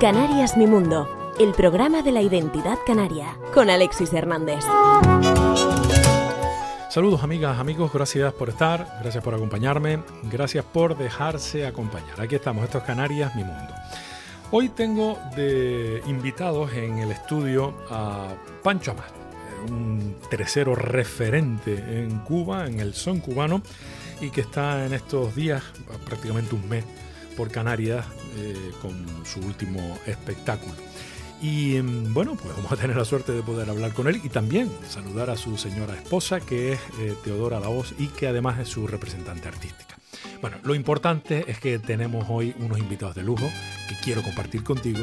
Canarias Mi Mundo, el programa de la identidad canaria, con Alexis Hernández. Saludos amigas, amigos, gracias por estar, gracias por acompañarme, gracias por dejarse acompañar. Aquí estamos, esto es Canarias Mi Mundo. Hoy tengo de invitados en el estudio a Pancho Amat, un tercero referente en Cuba, en el son cubano, y que está en estos días, prácticamente un mes, por Canarias eh, con su último espectáculo. Y mm, bueno, pues vamos a tener la suerte de poder hablar con él y también saludar a su señora esposa, que es eh, Teodora La Voz y que además es su representante artística. Bueno, lo importante es que tenemos hoy unos invitados de lujo que quiero compartir contigo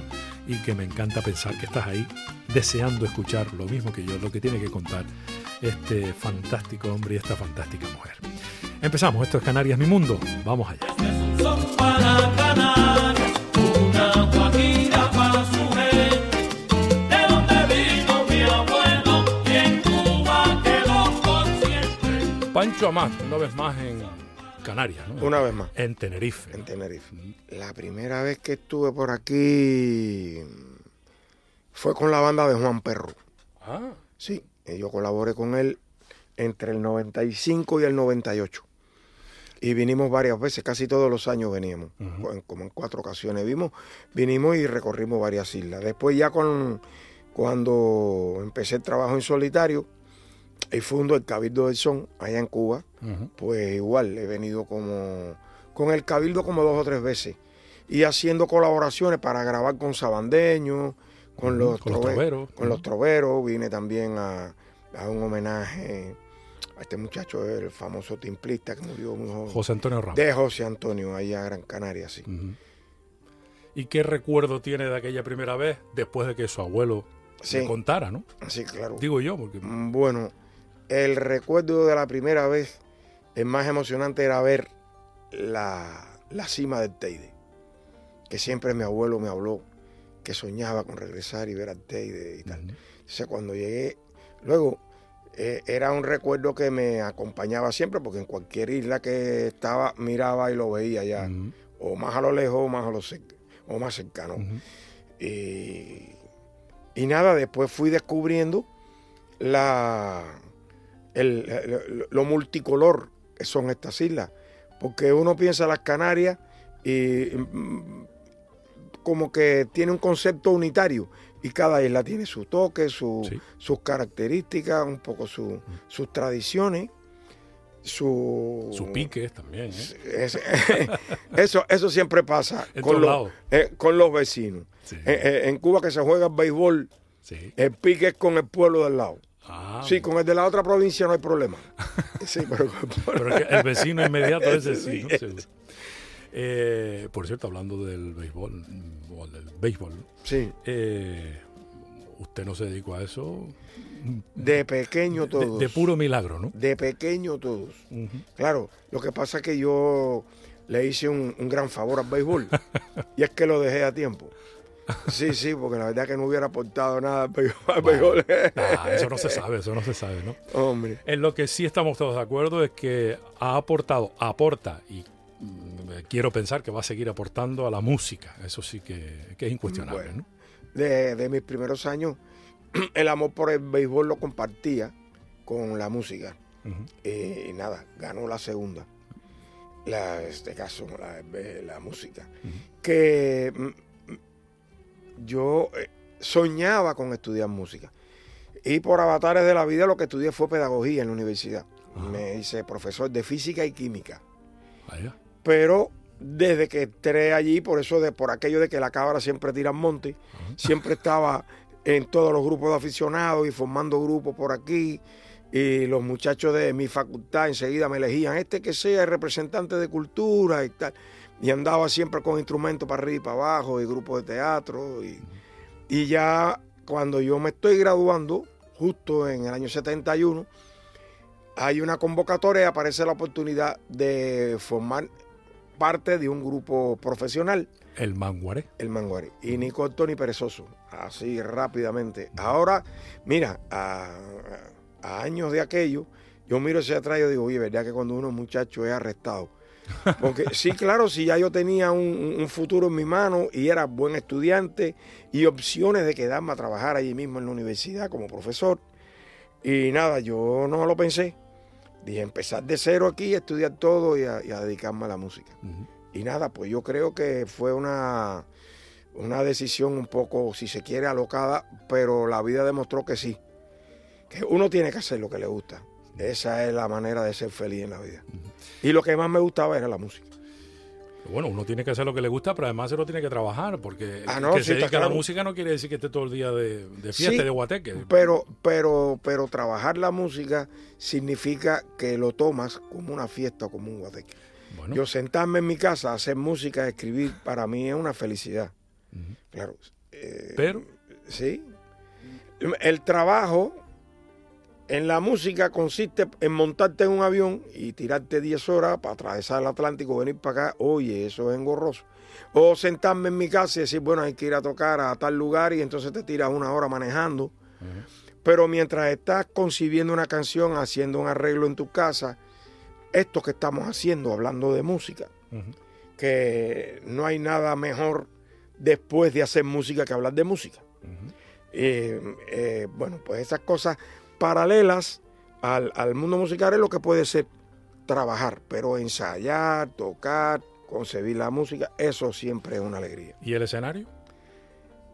y que me encanta pensar que estás ahí deseando escuchar lo mismo que yo, lo que tiene que contar este fantástico hombre y esta fantástica mujer. Empezamos, esto es Canarias Mi Mundo, vamos allá. Pancho Amat, una vez más en Canarias, ¿no? Una vez más. En Tenerife. En Tenerife. La primera vez que estuve por aquí fue con la banda de Juan Perro. Ah. Sí, yo colaboré con él entre el 95 y el 98. Y vinimos varias veces, casi todos los años veníamos, como en cuatro ocasiones vimos, vinimos y recorrimos varias islas. Después ya con, cuando empecé el trabajo en solitario y fundo el Cabildo del Son allá en Cuba, pues igual he venido como con el Cabildo como dos o tres veces y haciendo colaboraciones para grabar con sabandeños, con, los, troveros. Con los troveros, vine también a, a un homenaje a este muchacho, el famoso timplista que murió muy joven. José Antonio Ramos. De José Antonio, ahí a Gran Canaria, sí. ¿Y qué recuerdo tiene de aquella primera vez después de que su abuelo se contara, no? Sí, claro. Digo yo, porque... Mm, bueno, el recuerdo de la primera vez, el más emocionante era ver la, cima del Teide, que siempre mi abuelo me habló que soñaba con regresar y ver al Teide y tal. O sea, cuando llegué, luego eh, era un recuerdo que me acompañaba siempre, porque en cualquier isla que estaba miraba y lo veía ya, o más a lo lejos o más a lo o más cercano. y, nada, después fui descubriendo la, lo multicolor que son estas islas, porque uno piensa en las Canarias y mm, como que tiene un concepto unitario, y cada isla tiene su toque, sus características, un poco sus tradiciones. Su, Sus piques también. ¿eh? eso, eso siempre pasa con los, eh, con los vecinos. Eh, en Cuba que se juega el béisbol, el pique es con el pueblo del lado. Ah, sí, con el de la otra provincia no hay problema. Sí, pero, el vecino inmediato ese sí. por cierto, hablando del béisbol, del béisbol. Sí. Eh, ¿Usted no se dedicó a eso? De pequeño todos. De, puro milagro, ¿no? De pequeño todos. Claro, lo que pasa es que yo le hice un, gran favor al béisbol y es que lo dejé a tiempo. Sí, sí, porque la verdad es que no hubiera aportado nada al béisbol. eso no se sabe, eso no se sabe, ¿no? Hombre. En lo que sí estamos todos de acuerdo es que ha aportado, aporta y quiero pensar que va a seguir aportando a la música. Eso sí que, es incuestionable. ¿no? de, mis primeros años, el amor por el béisbol lo compartía con la música. Eh, y nada, ganó la segunda. La, este caso, la, música. Que mm, yo eh, soñaba con estudiar música. Y por avatares de la vida lo que estudié fue pedagogía en la universidad. Me hice profesor de física y química. Pero desde que entré allí, por eso de por aquello de que la cabra siempre tira monte, siempre estaba en todos los grupos de aficionados y formando grupos por aquí. Y los muchachos de mi facultad enseguida me elegían, este que sea el representante de cultura y tal. Y andaba siempre con instrumentos para arriba y para abajo, y grupos de teatro. Y, y ya cuando yo me estoy graduando, justo en el año 71, hay una convocatoria y aparece la oportunidad de formar parte de un grupo profesional. El Manguaré. El Manguaré. Y ni corto ni perezoso. Así rápidamente. Ahora, mira, a años de aquello, yo miro ese atrás y digo, oye, ¿verdad que cuando uno es muchacho es arrestado? Porque sí, claro, si ya yo tenía un, futuro en mi mano y era buen estudiante y opciones de quedarme a trabajar allí mismo en la universidad como profesor. Y nada, yo no lo pensé. Dije, empezar de cero aquí, estudiar todo y a, dedicarme a la música. Y nada, pues yo creo que fue una, una decisión un poco, si se quiere, alocada, pero la vida demostró que sí. Que uno tiene que hacer lo que le gusta. Esa es la manera de ser feliz en la vida. Y lo que más me gustaba era la música. Bueno, uno tiene que hacer lo que le gusta, pero además se lo tiene que trabajar, porque ah, que se dedica a la música no quiere decir que esté todo el día de, fiesta de guateque. Pero, pero, pero trabajar la música significa que lo tomas como una fiesta o como un guateque. Yo sentarme en mi casa hacer música, escribir, para mí es una felicidad. Claro. Eh, pero. Sí. El trabajo en la música consiste en montarte en un avión y tirarte 10 horas para atravesar el Atlántico, venir para acá. Oye, eso es engorroso. O sentarme en mi casa y decir, bueno, hay que ir a tocar a tal lugar y entonces te tiras una hora manejando. Pero mientras estás concibiendo una canción, haciendo un arreglo en tu casa, esto que estamos haciendo, hablando de música, que no hay nada mejor después de hacer música que hablar de música. Eh, eh, bueno, pues esas cosas paralelas al, mundo musical es lo que puede ser trabajar, pero ensayar, tocar, concebir la música, eso siempre es una alegría. ¿Y el escenario?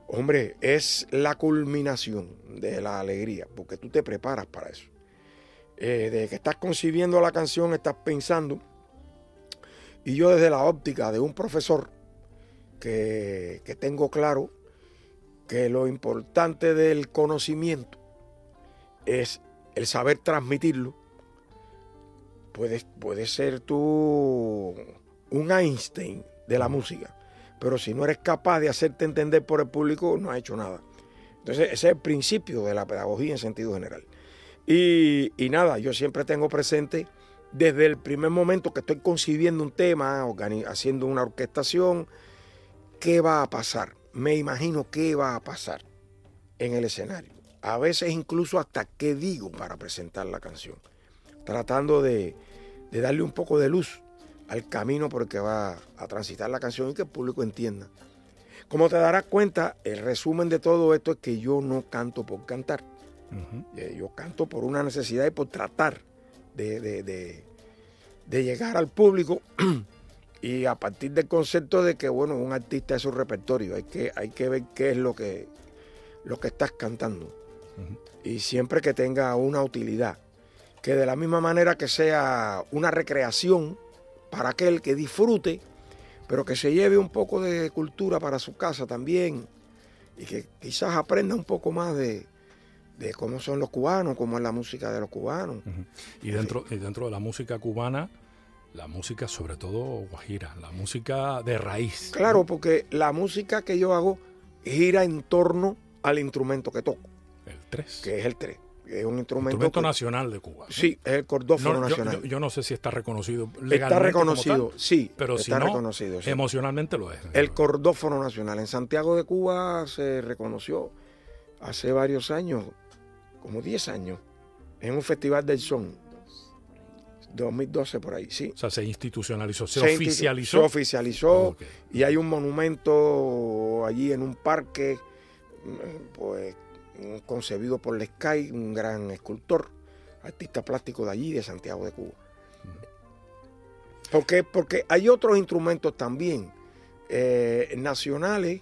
Hombre, es la culminación de la alegría, porque tú te preparas para eso. Eh, desde que estás concibiendo la canción, estás pensando. Y yo desde la óptica de un profesor que, que tengo claro que lo importante del conocimiento es el saber transmitirlo. Puedes, puede ser tú un Einstein de la música, pero si no eres capaz de hacerte entender por el público, no has hecho nada. Entonces, ese es el principio de la pedagogía en sentido general. Y, nada, yo siempre tengo presente desde el primer momento que estoy concibiendo un tema, haciendo una orquestación, qué va a pasar. Me imagino qué va a pasar en el escenario a veces incluso hasta qué digo para presentar la canción, tratando de, darle un poco de luz al camino por el que va a transitar la canción y que el público entienda. Como te darás cuenta, el resumen de todo esto es que yo no canto por cantar. Eh, yo canto por una necesidad y por tratar de, de llegar al público y a partir del concepto de que, bueno, un artista es su repertorio, hay que, hay que ver qué es lo que, lo que estás cantando y siempre que tenga una utilidad. Que de la misma manera que sea una recreación para aquel que disfrute, pero que se lleve un poco de cultura para su casa también y que quizás aprenda un poco más de, cómo son los cubanos, cómo es la música de los cubanos. y, dentro, y dentro de la música cubana, la música sobre todo guajira, la música de raíz. Claro, porque la música que yo hago gira en torno al instrumento que toco. Que es el 3. Es un instrumento, nacional de Cuba. Sí, es el cordófono nacional. Yo, no sé si está reconocido legalmente. Está reconocido, sí. Pero está si reconocido, emocionalmente lo es. El cordófono nacional. En Santiago de Cuba se reconoció hace varios años, como 10 años, en un festival del son. 2012 por ahí, sí. O sea, se institucionalizó, se, oficializó. Se oficializó y hay un monumento allí en un parque, pues concebido por Lescay, un gran escultor, artista plástico de allí, de Santiago de Cuba. Porque, porque hay otros instrumentos también eh, nacionales,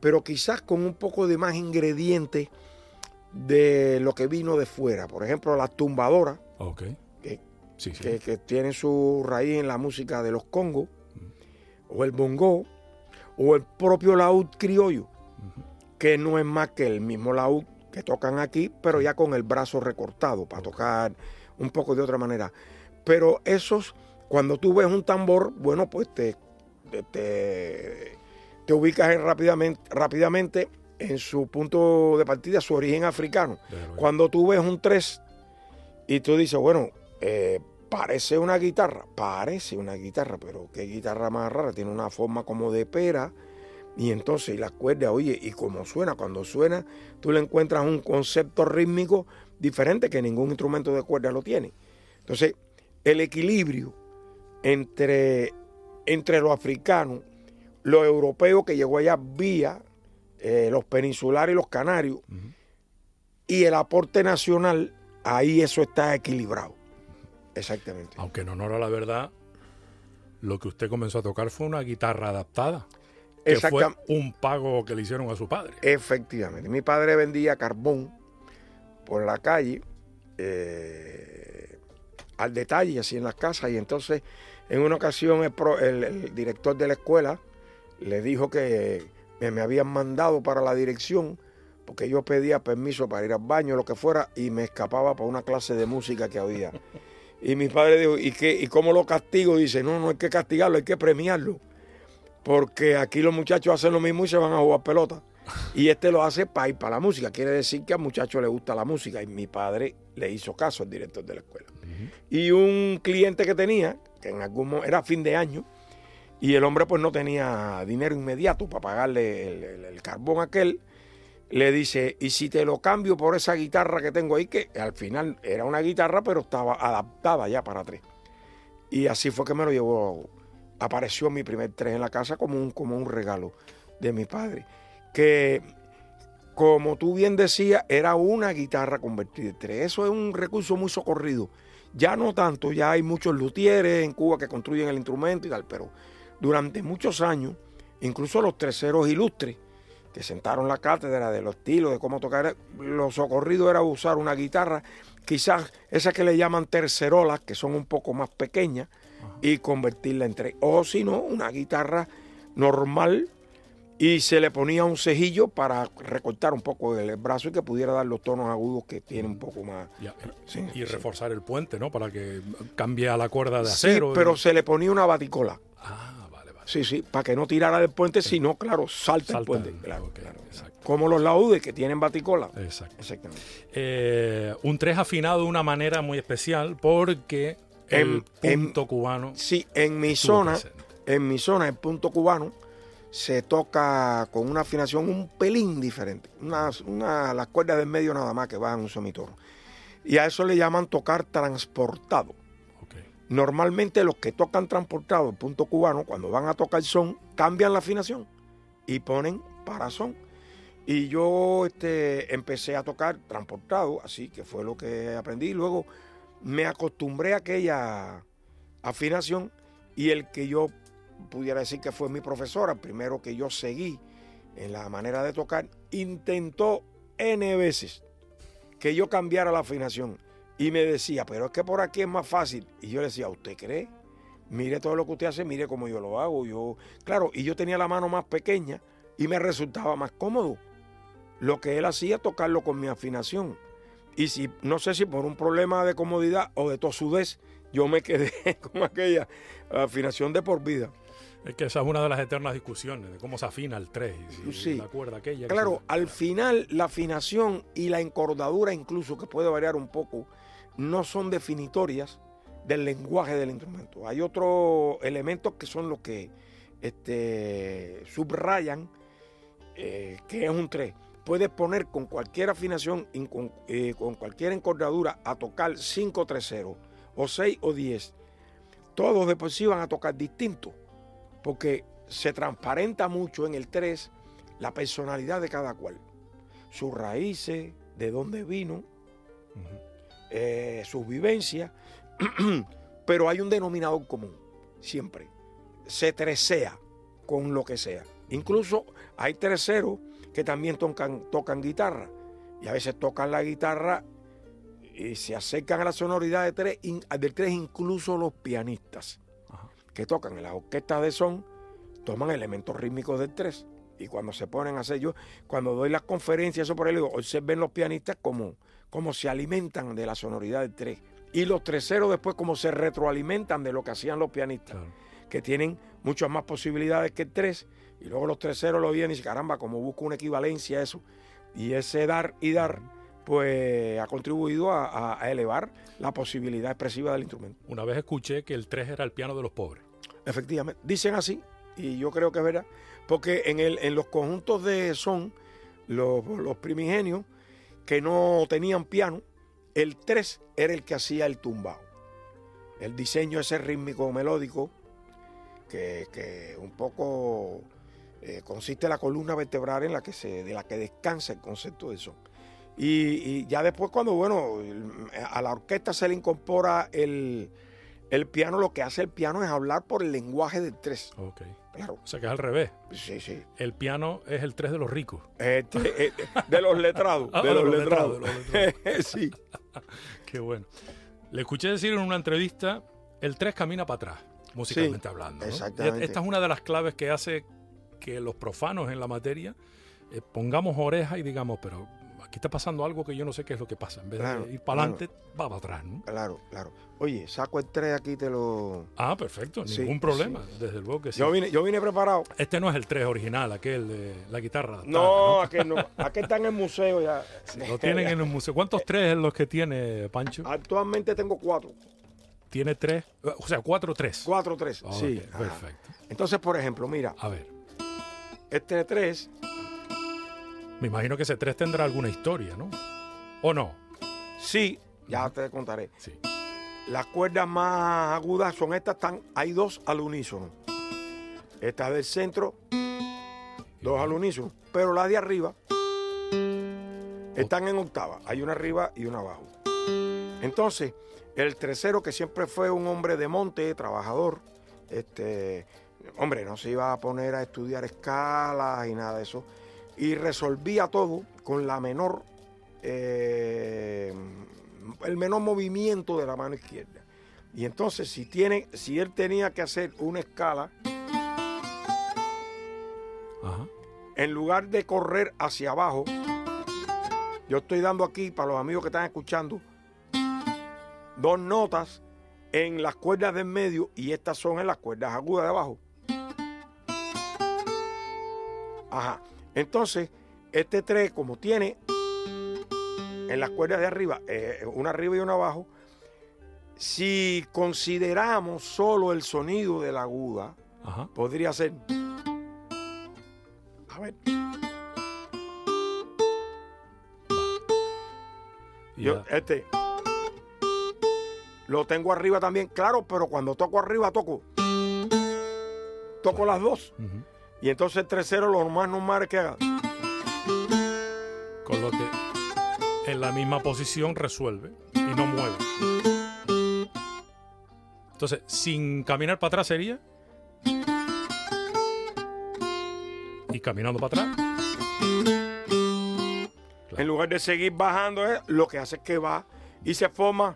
pero quizás con un poco de más ingredientes de lo que vino de fuera. Por ejemplo, la tumbadora, que, que, tiene su raíz en la música de los congos, o el bongo, o el propio laúd criollo que no es más que el mismo laúd que tocan aquí, pero ya con el brazo recortado para tocar un poco de otra manera. Pero esos, cuando tú ves un tambor, bueno, pues te, te, te ubicas rápidamente, rápidamente en su punto de partida, su origen africano. Cuando tú ves un tres y tú dices, bueno, eh, parece una guitarra, parece una guitarra, pero qué guitarra más rara, tiene una forma como de pera y entonces, y las cuerdas, oye, y como suena, cuando suena, tú le encuentras un concepto rítmico diferente que ningún instrumento de cuerda lo tiene. Entonces, el equilibrio entre, entre los africanos, los europeos que llegó allá vía eh, los peninsulares y los canarios, y el aporte nacional, ahí eso está equilibrado. Exactamente. Aunque en honor a la verdad, lo que usted comenzó a tocar fue una guitarra adaptada. Que fue un pago que le hicieron a su padre. Efectivamente. Mi padre vendía carbón por la calle eh, al detalle, así en las casas. Y entonces, en una ocasión, el, director de la escuela le dijo que me, habían mandado para la dirección porque yo pedía permiso para ir al baño, lo que fuera, y me escapaba para una clase de música que había. Y mi padre dijo, ¿y, qué, ¿y cómo lo castigo? Dice, no, no hay que castigarlo, hay que premiarlo. Porque aquí los muchachos hacen lo mismo y se van a jugar pelota. Y este lo hace para ir para la música. Quiere decir que al muchacho le gusta la música. Y mi padre le hizo caso al director de la escuela. Y un cliente que tenía, que en algún momento era fin de año, y el hombre pues no tenía dinero inmediato para pagarle el carbón aquel, le dice, ¿y si te lo cambio por esa guitarra que tengo ahí? Que al final era una guitarra, pero estaba adaptada ya para tres. Y así fue que me lo llevó. Apareció mi primer tres en la casa como un, como un regalo de mi padre. Que, como tú bien decías, era una guitarra convertida en tres. Eso es un recurso muy socorrido. Ya no tanto, ya hay muchos luthieres en Cuba que construyen el instrumento y tal, pero durante muchos años, incluso los terceros ilustres, que sentaron la cátedra de los estilos, de cómo tocar. Lo socorrido era usar una guitarra, quizás esa que le llaman tercerolas, que son un poco más pequeñas, y convertirla en tres. O si no, una guitarra normal y se le ponía un cejillo para recortar un poco el brazo y que pudiera dar los tonos agudos que tiene un poco más. y reforzar el puente, ¿no? Para que cambie a la cuerda de acero. Sí, pero se le ponía una baticola. Ah. Sí, sí, para que no tirara del puente, si no, claro, salta, el puente. Claro, claro. Como los laudes que tienen baticola. Exacto. Exactamente. Eh, un tres afinado de una manera muy especial porque el punto cubano. Sí, en mi zona, en mi zona, el punto cubano se toca con una afinación un pelín diferente. Una, una, las cuerdas del medio nada más que van un semitono. Y a eso le llaman tocar transportado. Normalmente los que tocan transportado el punto cubano, cuando van a tocar son, cambian la afinación y ponen para son. Y yo este, empecé a tocar transportado, así que fue lo que aprendí. Luego me acostumbré a aquella afinación y el que yo pudiera decir que fue mi profesora, primero que yo seguí en la manera de tocar, intentó N veces que yo cambiara la afinación. Y me decía, pero es que por aquí es más fácil. Y yo le decía, ¿usted cree? Mire todo lo que usted hace, mire cómo yo lo hago. Yo, claro, y yo tenía la mano más pequeña y me resultaba más cómodo. Lo que él hacía, tocarlo con mi afinación. Y si, no sé si por un problema de comodidad o de tosudez, yo me quedé con aquella afinación de por vida. Es que esa es una de las eternas discusiones de cómo se afina el 3 y la cuerda aquella. Claro, al final la afinación y la encordadura incluso, que puede variar un poco, no son definitorias del lenguaje del instrumento. Hay otros elementos que son los que este, subrayan eh, que es un 3. Puedes poner con cualquier afinación, con, eh, con cualquier encordadura a tocar 5 3 0 o 6 o 10. Todos después sí van a tocar distinto, porque se transparenta mucho en el 3 la personalidad de cada cual, sus raíces, de dónde vino. Eh, sus vivencias, pero hay un denominador común, siempre. Se tresea con lo que sea. Incluso hay terceros que también tocan, tocan guitarra y a veces tocan la guitarra y se acercan a la sonoridad de tres, del tres incluso los pianistas que tocan en las orquestas de son toman elementos rítmicos del tres y cuando se ponen a hacer yo, cuando doy las conferencias, eso por ahí, observen los pianistas como cómo se alimentan de la sonoridad del tres. Y los treseros después cómo se retroalimentan de lo que hacían los pianistas, que tienen muchas más posibilidades que el tres. Y luego los treseros lo vienen y dicen, caramba, como busco una equivalencia a eso. Y ese dar y dar, pues ha contribuido a, elevar la posibilidad expresiva del instrumento. Una vez escuché que el tres era el piano de los pobres. Efectivamente, dicen así, y yo creo que es verdad, porque en, el, en los conjuntos de son, los, los primigenios, que no tenían piano, el 3 era el que hacía el tumbao. El diseño ese rítmico melódico que, que un poco eh, consiste la columna vertebral en la que se, de la que descansa el concepto de son. Y, y ya después cuando, bueno, a la orquesta se le incorpora el, el piano, lo que hace el piano es hablar por el lenguaje del 3. Ok. Claro. O sea que es al revés. Sí, sí. El piano es el 3 de los ricos. Este, eh, de los letrados. Ah, de, de los los letrados. letrados, de los letrados. sí. Qué bueno. Le escuché decir en una entrevista, el 3 camina para atrás, musicalmente Sí, hablando. ¿no? exactamente. Esta es una de las claves que hace que los profanos en la materia eh, pongamos oreja y digamos, pero aquí está pasando algo que yo no sé qué es lo que pasa. En vez Claro, de ir para adelante, va para atrás. ¿no? Claro, claro. Oye, saco el 3 aquí, te lo. Ah, perfecto, Sí, ningún problema, desde luego que sí. Yo vine, yo vine preparado. Este no es el 3 original, aquel de la guitarra. adaptada, No, aquel no. Aquel está en el museo ya. Lo tienen en el museo. ¿Cuántos tres es los que tiene Pancho? Actualmente tengo cuatro. Tiene tres, o sea, cuatro tres. Cuatro, tres. Ok, sí. ajá. perfecto. Entonces, por ejemplo, mira, A ver, este 3, me imagino que ese tres tendrá alguna historia, ¿no? ¿O no? sí, ya te contaré. Sí. Las cuerdas más agudas son estas, están, hay dos al unísono. Esta del centro, dos al unísono. Pero las de arriba están en octava. Hay una arriba y una abajo. Entonces, el tercero, que siempre fue un hombre de monte, trabajador, este, hombre, no se iba a poner a estudiar escalas y nada de eso. Y resolvía todo con la menor, eh, el menor movimiento de la mano izquierda. Y entonces, si, tiene, si él tenía que hacer una escala, Ajá. en lugar de correr hacia abajo, yo estoy dando aquí para los amigos que están escuchando dos notas en las cuerdas del medio y estas son en las cuerdas agudas de abajo. Ajá. Entonces, este 3, como tiene en las cuerdas de arriba, eh, una arriba y una abajo, si consideramos solo el sonido de la aguda, Ajá. podría ser. A ver. Yo, este. Lo tengo arriba también, claro, pero cuando toco arriba toco. Toco las dos. Ujú. Y entonces el tercero lo más normal es que haga. Con lo que en la misma posición resuelve y no mueve. Entonces, sin caminar para atrás sería. Y caminando para atrás. En lugar de seguir bajando, eh, lo que hace es que va y se forma.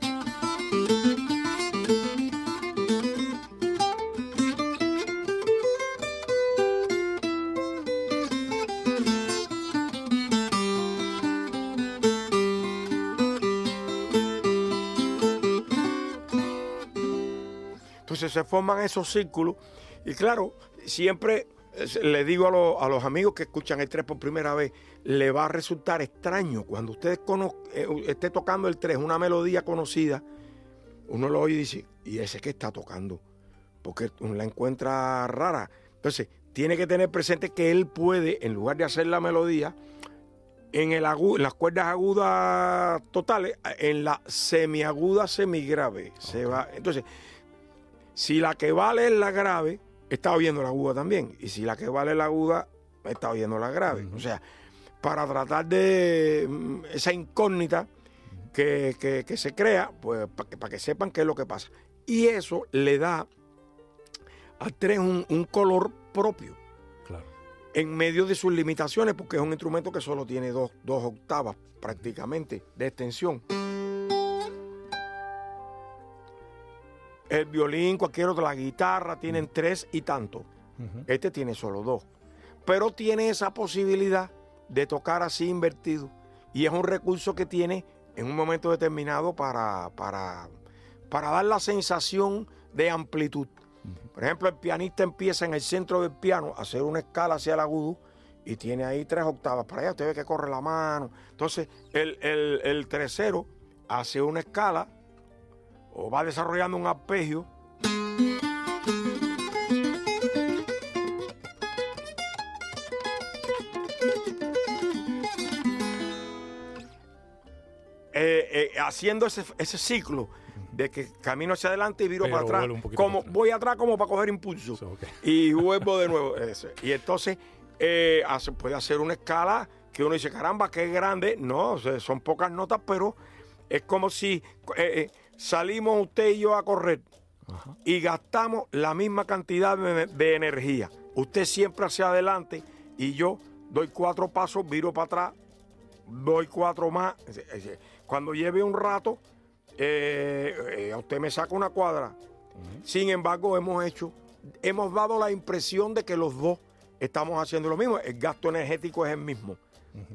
Se forman esos círculos. Y claro, siempre eh, le digo a, los- a los amigos que escuchan el 3 por primera vez, le va a resultar extraño cuando cono- eh, esté tocando el 3, una melodía conocida, uno lo oye y dice, ¿y ese que está tocando? Porque uno la encuentra rara. Entonces, tiene que tener presente que él puede, en lugar de hacer la melodía, en, el agu- en las cuerdas agudas totales, en la semiaguda semigrave. Se va. Entonces, si la que vale es la grave, está oyendo la aguda también. Y si la que vale la aguda, está oyendo la grave. O sea, para tratar de mm, esa incógnita que, que- que se crea, pues para que, para que sepan qué es lo que pasa. Y eso le da al tres un, un color propio Claro. en medio de sus limitaciones, porque es un instrumento que solo tiene dos, dos octavas prácticamente de extensión. El violín, cualquier otra, la guitarra, tienen tres y tanto. Este tiene solo dos. Pero tiene esa posibilidad de tocar así invertido. Y es un recurso que tiene en un momento determinado para, para, para dar la sensación de amplitud. Por ejemplo, el pianista empieza en el centro del piano a hacer una escala hacia el agudo y tiene ahí tres octavas. Para allá usted ve que corre la mano. Entonces, el, el, el tercero hace una escala o va desarrollando un arpegio. Eh, eh, haciendo ese, ese ciclo de que camino hacia adelante y viro Pero para atrás. Como, para voy atrás como para coger impulso. So. Y vuelvo de nuevo. Y entonces eh, hace- puede hacer una escala que uno dice, caramba, qué grande. No, son pocas notas, pero es como si eh, salimos usted y yo a correr Ajá. y gastamos la misma cantidad de, de energía. Usted siempre hacia adelante y yo doy cuatro pasos, viro para atrás, doy cuatro más. Cuando lleve un rato, eh, eh, usted me saca una cuadra. Sin embargo, hemos hecho, hemos dado la impresión de que los dos estamos haciendo lo mismo. El gasto energético es el mismo.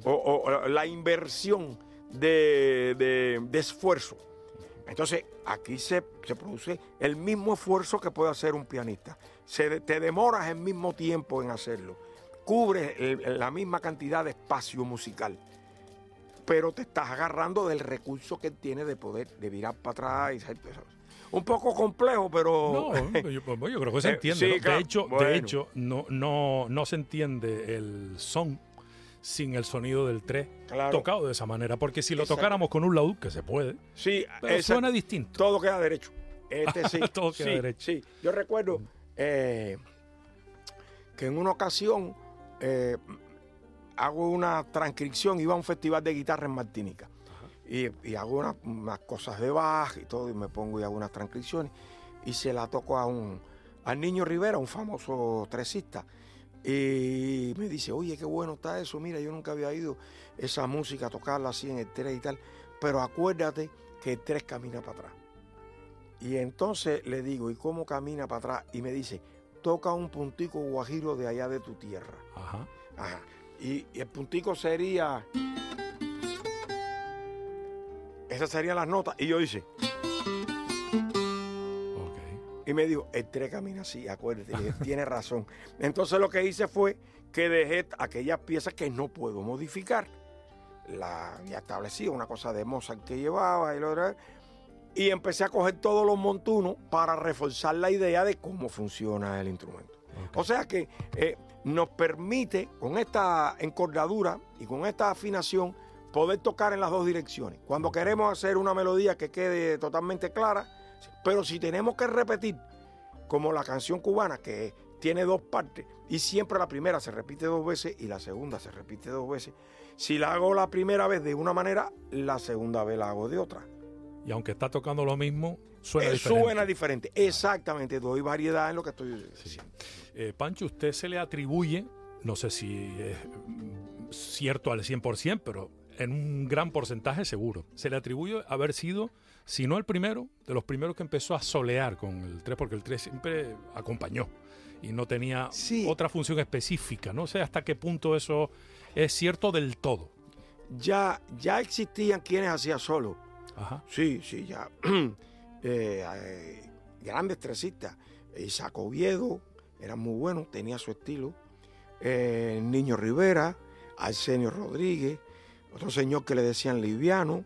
o, o- o la inversión de, de- de esfuerzo. Entonces, aquí se, se produce el mismo esfuerzo que puede hacer un pianista. Se te demoras el mismo tiempo en hacerlo. Cubres el- la misma cantidad de espacio musical. Pero te estás agarrando del recurso que tiene de poder, de virar para atrás. y eso. Un poco complejo, pero... No, yo, pues, yo creo que se Eh, entiende. sí, ¿no? De hecho, Bueno. de hecho no, no, no se entiende el son sin el sonido del 3 Claro. tocado de esa manera. Porque si lo Exacto. tocáramos con un laúd, que se puede, Sí, pero suena distinto. todo queda derecho. Este sí. Todo queda sí, derecho. Sí, yo recuerdo eh, que en una ocasión eh, hago una transcripción, iba a un festival de guitarra en Martinica. Y, y hago una- unas cosas de baja y todo, y me pongo y hago unas transcripciones. Y se la toco a un, al niño Rivera, un famoso tresista. Y me dice, oye, qué bueno está eso, mira, yo nunca había ido esa música, tocarla así en el 3 y tal, pero acuérdate que el 3 camina para atrás. Y entonces le digo, ¿y cómo camina para atrás? Y me dice, toca un puntico guajiro de allá de tu tierra. Ajá. Ajá. Y, y el puntico sería... Esas serían las notas. Y yo hice. Y me dijo, el 3 camina así, acuérdate, tiene razón. Entonces lo que hice fue que dejé aquellas piezas que no puedo modificar. La, ya establecí una cosa de Mozart que llevaba y lo otro, y empecé a coger todos los montunos para reforzar la idea de cómo funciona el instrumento. O sea que eh, nos permite, con esta encordadura y con esta afinación, poder tocar en las dos direcciones. Cuando queremos hacer una melodía que quede totalmente clara, pero si tenemos que repetir, como la canción cubana, que tiene dos partes, y siempre la primera se repite dos veces y la segunda se repite dos veces, si la hago la primera vez de una manera, la segunda vez la hago de otra. Y aunque está tocando lo mismo, suena Eh, diferente. Suena diferente. Exactamente, doy variedad en lo que estoy diciendo. Eh, Pancho, usted se le atribuye, no sé si es cierto al 100%, pero en un gran porcentaje seguro, se le atribuye haber sido, si no el primero, de los primeros que empezó a solear con el 3, porque el 3 siempre acompañó y no tenía Sí. otra función específica. No sé hasta qué punto eso es cierto del todo. Ya, ya existían quienes hacían solo. Ajá. Sí, sí, ya. Eh, eh, grandes tresistas. Isaac Oviedo era muy bueno, tenía su estilo. Eh, Niño Rivera, Arsenio Rodríguez, otro señor que le decían Liviano,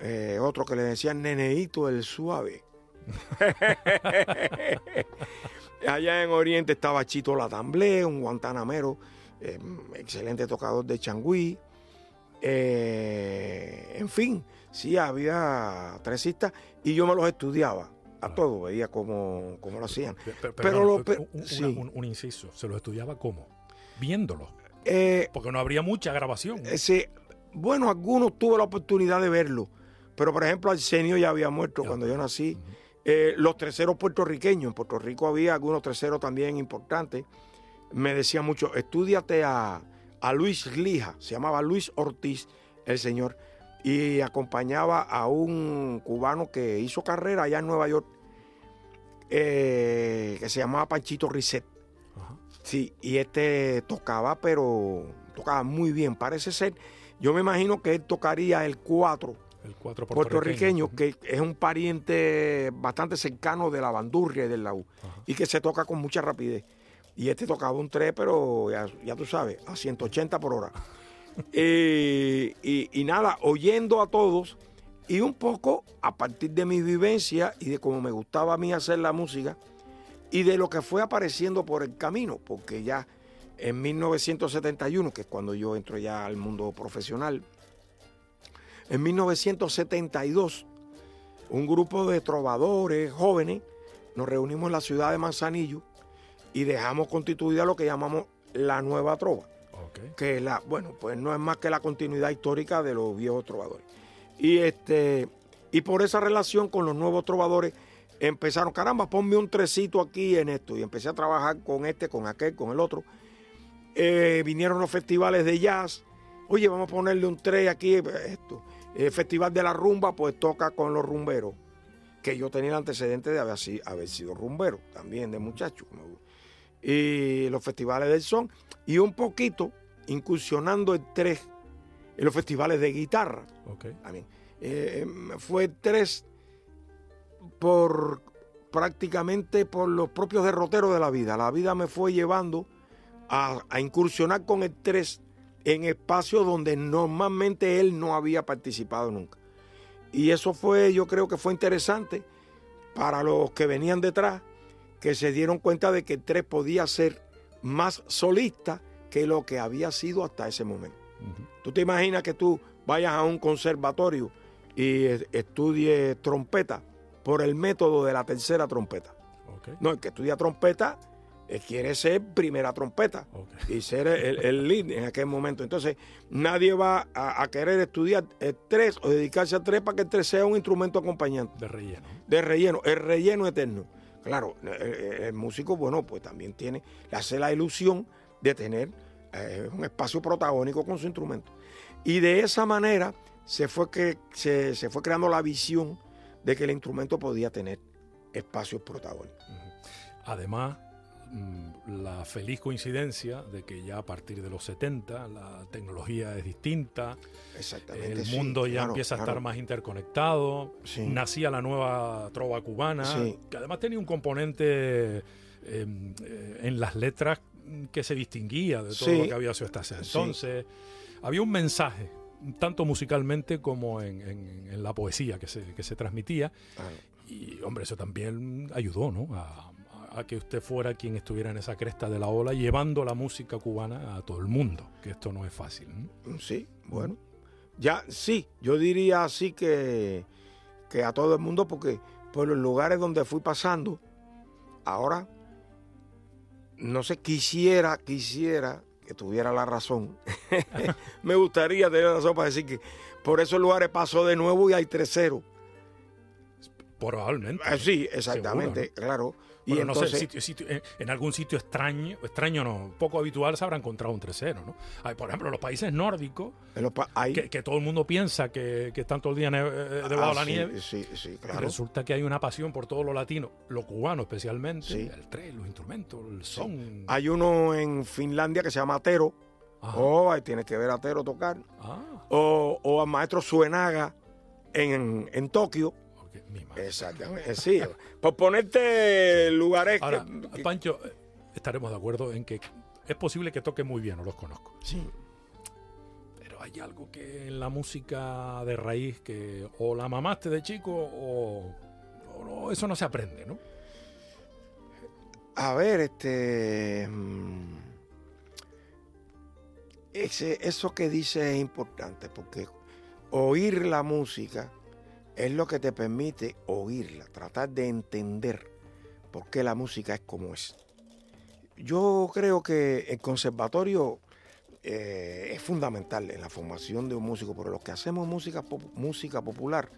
eh, otro que le decían Neneito el Suave. Allá en Oriente estaba Chito Latamblé, un guantanamero, eh, excelente tocador de changüí. Eh, en fin, sí, había tresistas y yo me los estudiaba a todos, veía cómo, cómo lo hacían. Pe- pe- Pero lo un, una- sí. un- un inciso, se lo estudiaba cómo? Viéndolo, Eh, porque no habría mucha grabación. ese- bueno, algunos tuve la oportunidad de verlo, pero por ejemplo Arsenio ya había muerto cuando yo nací. Eh, los terceros puertorriqueños, en Puerto Rico había algunos terceros también importantes. Me decían mucho, estudiate a, a Luis Lija, se llamaba Luis Ortiz, el señor, y acompañaba a un cubano que hizo carrera allá en Nueva York, eh, que se llamaba Panchito Risset. Sí, y este tocaba, pero tocaba muy bien. Parece ser, yo me imagino que él tocaría el 4 El 4 puertorriqueño, que es un pariente bastante cercano de la bandurria y del laúd, Ajá. y que se toca con mucha rapidez. Y este tocaba un 3, pero ya, ya tú sabes, a 180 por hora. Eh, y, y nada, oyendo a todos, y un poco a partir de mi vivencia y de cómo me gustaba a mí hacer la música, y de lo que fue apareciendo por el camino, porque ya en 1971, que es cuando yo entro ya al mundo profesional, en 1972, un grupo de trovadores jóvenes nos reunimos en la ciudad de Manzanillo y dejamos constituida lo que llamamos la nueva trova. Que la, bueno, pues no es más que la continuidad histórica de los viejos trovadores. Y este, y por esa relación con los nuevos trovadores, empezaron, caramba, ponme un trecito aquí en esto. Y empecé a trabajar con este, con aquel, con el otro. Eh, vinieron los festivales de jazz. Oye, vamos a ponerle un tres aquí, esto. El Festival de la Rumba, pues toca con los rumberos. Que yo tenía el antecedente de haber, haber sido rumbero también, de muchacho. Y los festivales del son. Y un poquito incursionando en tres, en los festivales de guitarra. Okay. Eh, fue tres por prácticamente por los propios derroteros de la vida. La vida me fue llevando a, incursionar con el tres en espacios donde normalmente él no había participado nunca. Y eso fue, yo creo que fue interesante para los que venían detrás, que se dieron cuenta de que el tres podía ser más solista que lo que había sido hasta ese momento. Tú te imaginas que tú vayas a un conservatorio y estudie trompeta por el método de la tercera trompeta. No, el que estudia trompeta eh, quiere ser primera trompeta y ser el, lead en aquel momento. Entonces, nadie va a, querer estudiar el tres o dedicarse al tres para que el tres sea un instrumento acompañante. De relleno. De relleno, el relleno eterno. Claro, el, músico, bueno, pues también tiene, le hace la ilusión de tener eh, un espacio protagónico con su instrumento. Y de esa manera se fue, que, se, fue creando la visión de que el instrumento podía tener espacios protagónicos. Además, la feliz coincidencia de que ya a partir de los 70 la tecnología es distinta, Exactamente, el mundo ya empieza a estar más interconectado, nacía la nueva trova cubana, que además tenía un componente em, eh, en las letras que se distinguía de todo lo que había sido hasta ese entonces. Había un mensaje tanto musicalmente como en, la poesía que se, que se transmitía. Y, hombre, eso también ayudó, ¿no? A, que usted fuera quien estuviera en esa cresta de la ola, llevando la música cubana a todo el mundo, que esto no es fácil. Sí, bueno. Ya, sí, yo diría así que, que a todo el mundo, porque por los lugares donde fui pasando, ahora, no sé, quisiera, quisiera que tuviera la razón. Me gustaría tener la razón para decir que por esos lugares pasó de nuevo y hay 3-0. Probablemente. Ah, sí, exactamente, claro. Y no sé, en algún sitio extraño, extraño no, poco habitual se habrá encontrado un 3-0, ¿no? Hay, por ejemplo, los países nórdicos, que, todo el mundo piensa que, están todo el día eh, debajo de la ah, nieve. Sí, sí, claro. Resulta que hay una pasión por todo lo latino, lo cubano especialmente, el tres, los instrumentos, el son. Hay uno en Finlandia que se llama Atero. Oh, ahí tienes que ver a Atero tocar. Ah. O, o al maestro Suenaga en, en Tokio Exactamente, sí. Por ponerte lugares Ahora, Pancho, eh, estaremos de acuerdo en que es posible que toque muy bien, no los conozco. Sí. Pero hay algo que en la música de raíz que o la mamaste de chico o, eso no se aprende, ¿no? A ver, este... Mm, ese, eso que dice es importante porque oír la música es lo que te permite oírla, tratar de entender por qué la música es como es. Yo creo que el conservatorio eh, es fundamental en la formación de un músico, pero los que hacemos música, música popular,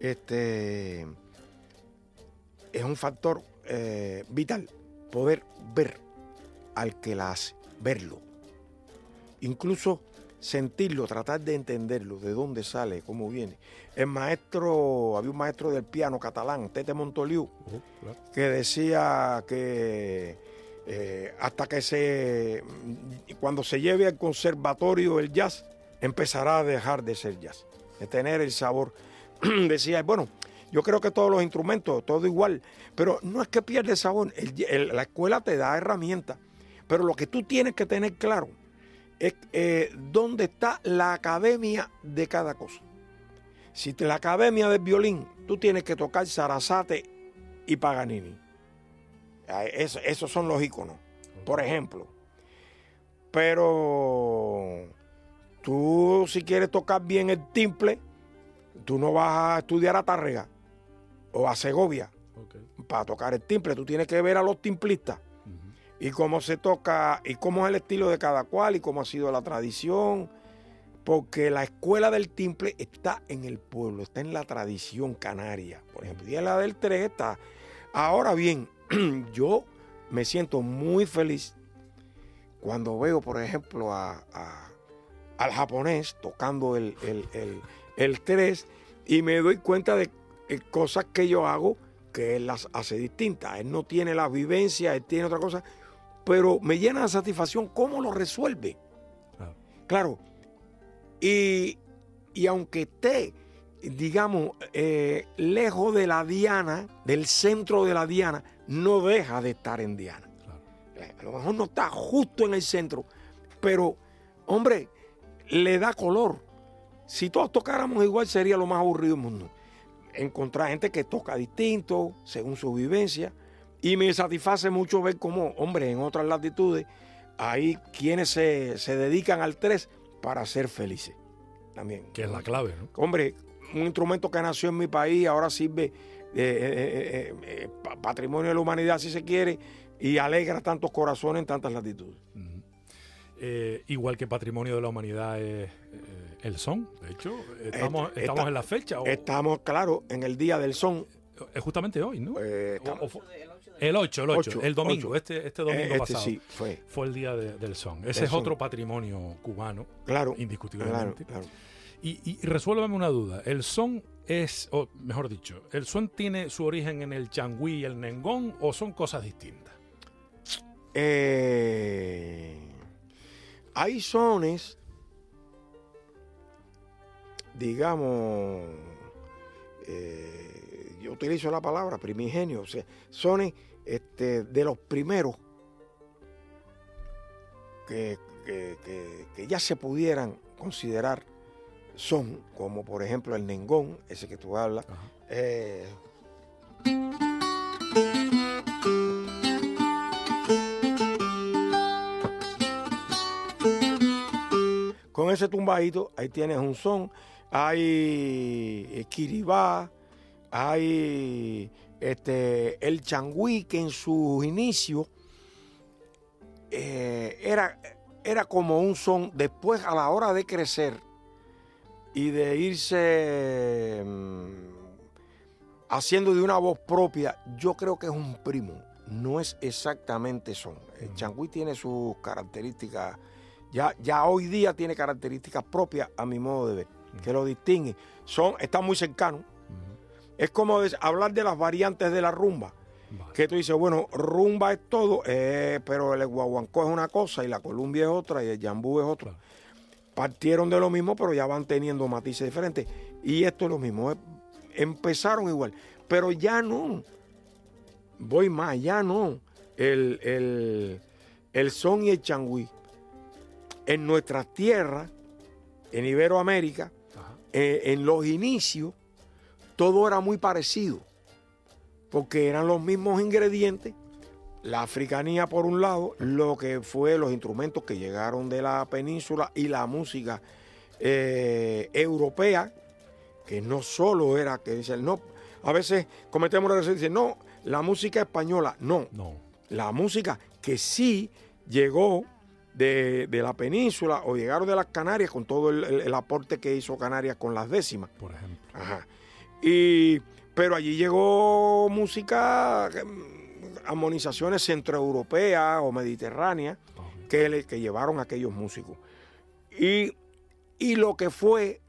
este, es un factor eh, vital poder ver al que la hace, verlo. Incluso sentirlo, tratar de entenderlo, de dónde sale, cómo viene. El maestro, había un maestro del piano catalán, Tete Montoliu, que decía que eh, hasta que se, cuando se lleve al conservatorio el jazz, empezará a dejar de ser jazz, de tener el sabor. decía, bueno, yo creo que todos los instrumentos, todo igual, pero no es que pierde sabor, la escuela te da herramientas, pero lo que tú tienes que tener claro, es eh, dónde está la academia de cada cosa. Si la academia del violín, tú tienes que tocar Sarasate y Paganini. esos son los iconos, por ejemplo. Pero tú si quieres tocar bien el timple, Tú no vas a estudiar a Tárrega o a Segovia para tocar el timple. Tú tienes que ver a los timplistas y cómo se toca y cómo es el estilo de cada cual y cómo ha sido la tradición. Porque la escuela del timple está en el pueblo, está en la tradición canaria. Por ejemplo, y en la del 3 está. Ahora bien, yo me siento muy feliz cuando veo, por ejemplo, a, al japonés tocando el, el, el, 3 y me doy cuenta de eh, cosas que yo hago que él las hace distintas. Él no tiene la vivencia, él tiene otra cosa, pero me llena de satisfacción cómo lo resuelve. Claro. Y, aunque esté, digamos, eh, lejos de la diana, del centro de la diana, no deja de estar en diana. A lo mejor no está justo en el centro, pero, hombre, le da color. Si todos tocáramos igual sería lo más aburrido del mundo. Encontrar gente que toca distinto, según su vivencia, y me satisface mucho ver cómo, hombre, en otras latitudes, hay quienes se, dedican al tres para ser felices. También. Que es la clave, ¿no? Hombre, un instrumento que nació en mi país ahora sirve eh, eh, eh, patrimonio de la humanidad, si se quiere, y alegra tantos corazones en tantas latitudes. igual que patrimonio de la humanidad es el son, de hecho, estamos, estamos en la fecha. Estamos, claro, en el día del son. Es justamente hoy, ¿no? El 8, el 8, el domingo, este, este domingo este pasado. Sí, fue. fue el día del son. Ese es otro patrimonio cubano, claro, indiscutiblemente. Y, y, resuélvame una duda. ¿El son es, o mejor dicho, el son tiene su origen en el changüí y el nengón o son cosas distintas? Eh, hay sones, digamos, eh, yo utilizo la palabra primigenio, o sea, sones este, de los primeros que, que ya se pudieran considerar son, como por ejemplo el nengón, ese que tú hablas. Eh, con ese tumbadito, ahí tienes un son. Hay kiribá, hay este, el changüí, que en sus inicios eh, era, era como un son. Después, a la hora de crecer, y de irse mm, haciendo de una voz propia, yo creo que es un primo, no es exactamente son. El changüí tiene sus características, ya, ya hoy día tiene características propias a mi modo de ver, que lo distinguen. Son, están muy cercanos. Es como hablar de las variantes de la rumba. Que tú dices, bueno, rumba es todo, eh, pero el guaguancó es una cosa y la columbia es otra y el jambú es otra partieron de lo mismo, pero ya van teniendo matices diferentes. Y esto es lo mismo, eh, empezaron igual, pero ya no. Voy más, ya no. El, son y el changüí. En nuestras tierras, en Iberoamérica, eh, en los inicios, todo era muy parecido, porque eran los mismos ingredientes, la africanía por un lado, lo que fue los instrumentos que llegaron de la península y la música eh, europea, que no solo era que dicen, no, a veces cometemos la dicen, no, la música española, no, no, la música que sí llegó de, la península o llegaron de las Canarias con todo el, aporte que hizo Canarias con las décimas. Por ejemplo. Ajá. Y, pero allí llegó música armonizaciones centroeuropeas o mediterráneas que, que llevaron a aquellos músicos. Y, y lo que fue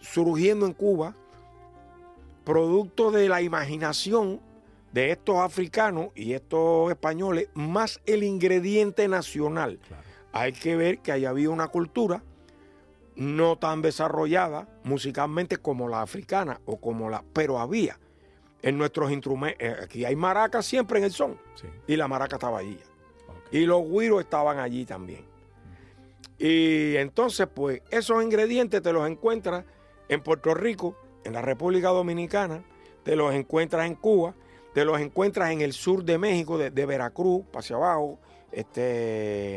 surgiendo en Cuba, producto de la imaginación de estos africanos y estos españoles, más el ingrediente nacional. Hay que ver que ahí había una cultura no tan desarrollada musicalmente como la africana o como la, pero había en nuestros instrumentos. Eh, aquí hay maracas siempre en el son. Y la maraca estaba allí. Y los guiros estaban allí también. Y entonces, pues, esos ingredientes te los encuentras en Puerto Rico, en la República Dominicana, te los encuentras en Cuba, te los encuentras en el sur de México, de, Veracruz, hacia abajo, este,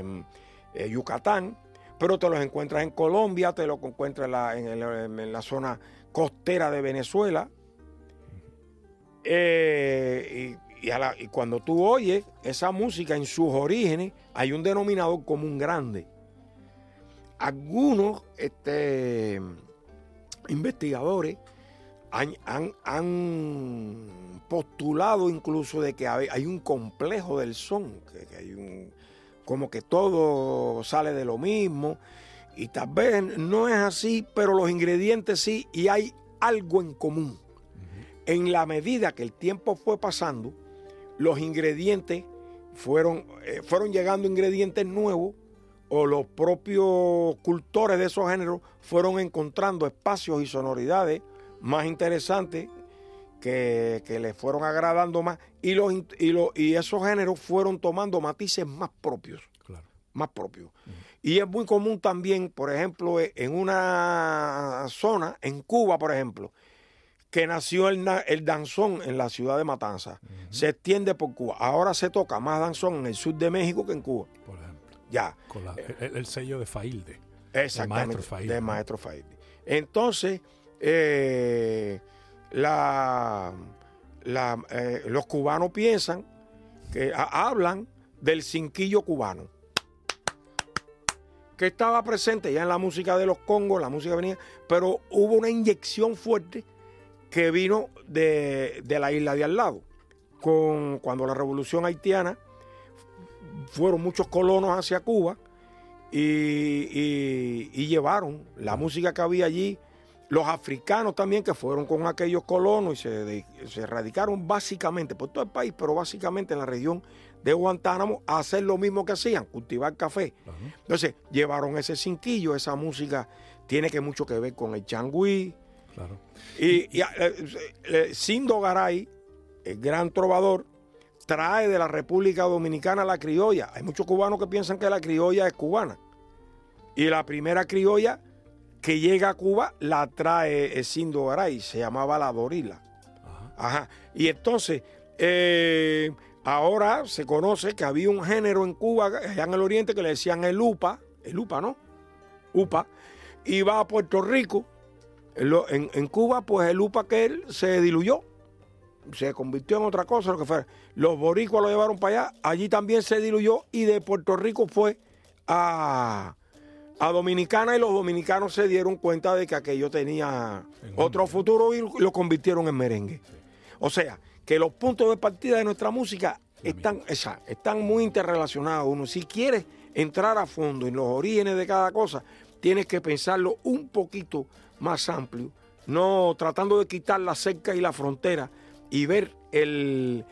eh, Yucatán, pero te los encuentras en Colombia, te los encuentras en la, zona costera de Venezuela. Eh, y, y cuando tú oyes esa música en sus orígenes, hay un denominador común grande. Algunos este, investigadores han, postulado incluso de que hay, un complejo del son, que, hay un, como que todo sale de lo mismo, y tal vez no es así, pero los ingredientes sí, y hay algo en común. En la medida que el tiempo fue pasando, los ingredientes fueron, eh, fueron llegando ingredientes nuevos o los propios cultores de esos géneros fueron encontrando espacios y sonoridades más interesantes que, que les fueron agradando más y, los, y, y esos géneros fueron tomando matices más propios. Más propios. Y es muy común también, por ejemplo, en una zona, en Cuba, por ejemplo, que nació el, el danzón en la ciudad de Matanza. Se extiende por Cuba. Ahora se toca más danzón en el sur de México que en Cuba. Por ejemplo. Ya. Con el, sello de Failde. Exactamente. De Maestro Failde. De Maestro Failde. Entonces, eh, la, eh, los cubanos piensan que hablan del cinquillo cubano que estaba presente ya en la música de los congos, la música venía, pero hubo una inyección fuerte que vino de, la isla de al lado. Con, cuando la revolución haitiana fueron muchos colonos hacia Cuba y, llevaron la música que había allí. Los africanos también que fueron con aquellos colonos y se, se radicaron básicamente por todo el país, pero básicamente en la región de Guantánamo a hacer lo mismo que hacían, cultivar café. Entonces, llevaron ese cinquillo, esa música tiene que mucho que ver con el changüí, y, eh, eh, Sindo Garay, el gran trovador, trae de la República Dominicana la criolla. Hay muchos cubanos que piensan que la criolla es cubana. Y la primera criolla que llega a Cuba la trae Sindo Garay, se llamaba la Dorila. Ajá. Y entonces, eh, ahora se conoce que había un género en Cuba, allá en el oriente, que le decían el UPA, el UPA, ¿no? UPA, y va a Puerto Rico en, Cuba, pues el UPA él se diluyó, se convirtió en otra cosa, lo que fuera. Los boricuas lo llevaron para allá, allí también se diluyó y de Puerto Rico fue a, a Dominicana y los dominicanos se dieron cuenta de que aquello tenía otro futuro y lo convirtieron en merengue. O sea, que los puntos de partida de nuestra música están, están muy interrelacionados. Uno, si quiere entrar a fondo en los orígenes de cada cosa, tienes que pensarlo un poquito más amplio, no tratando de quitar la cerca y la frontera y ver el,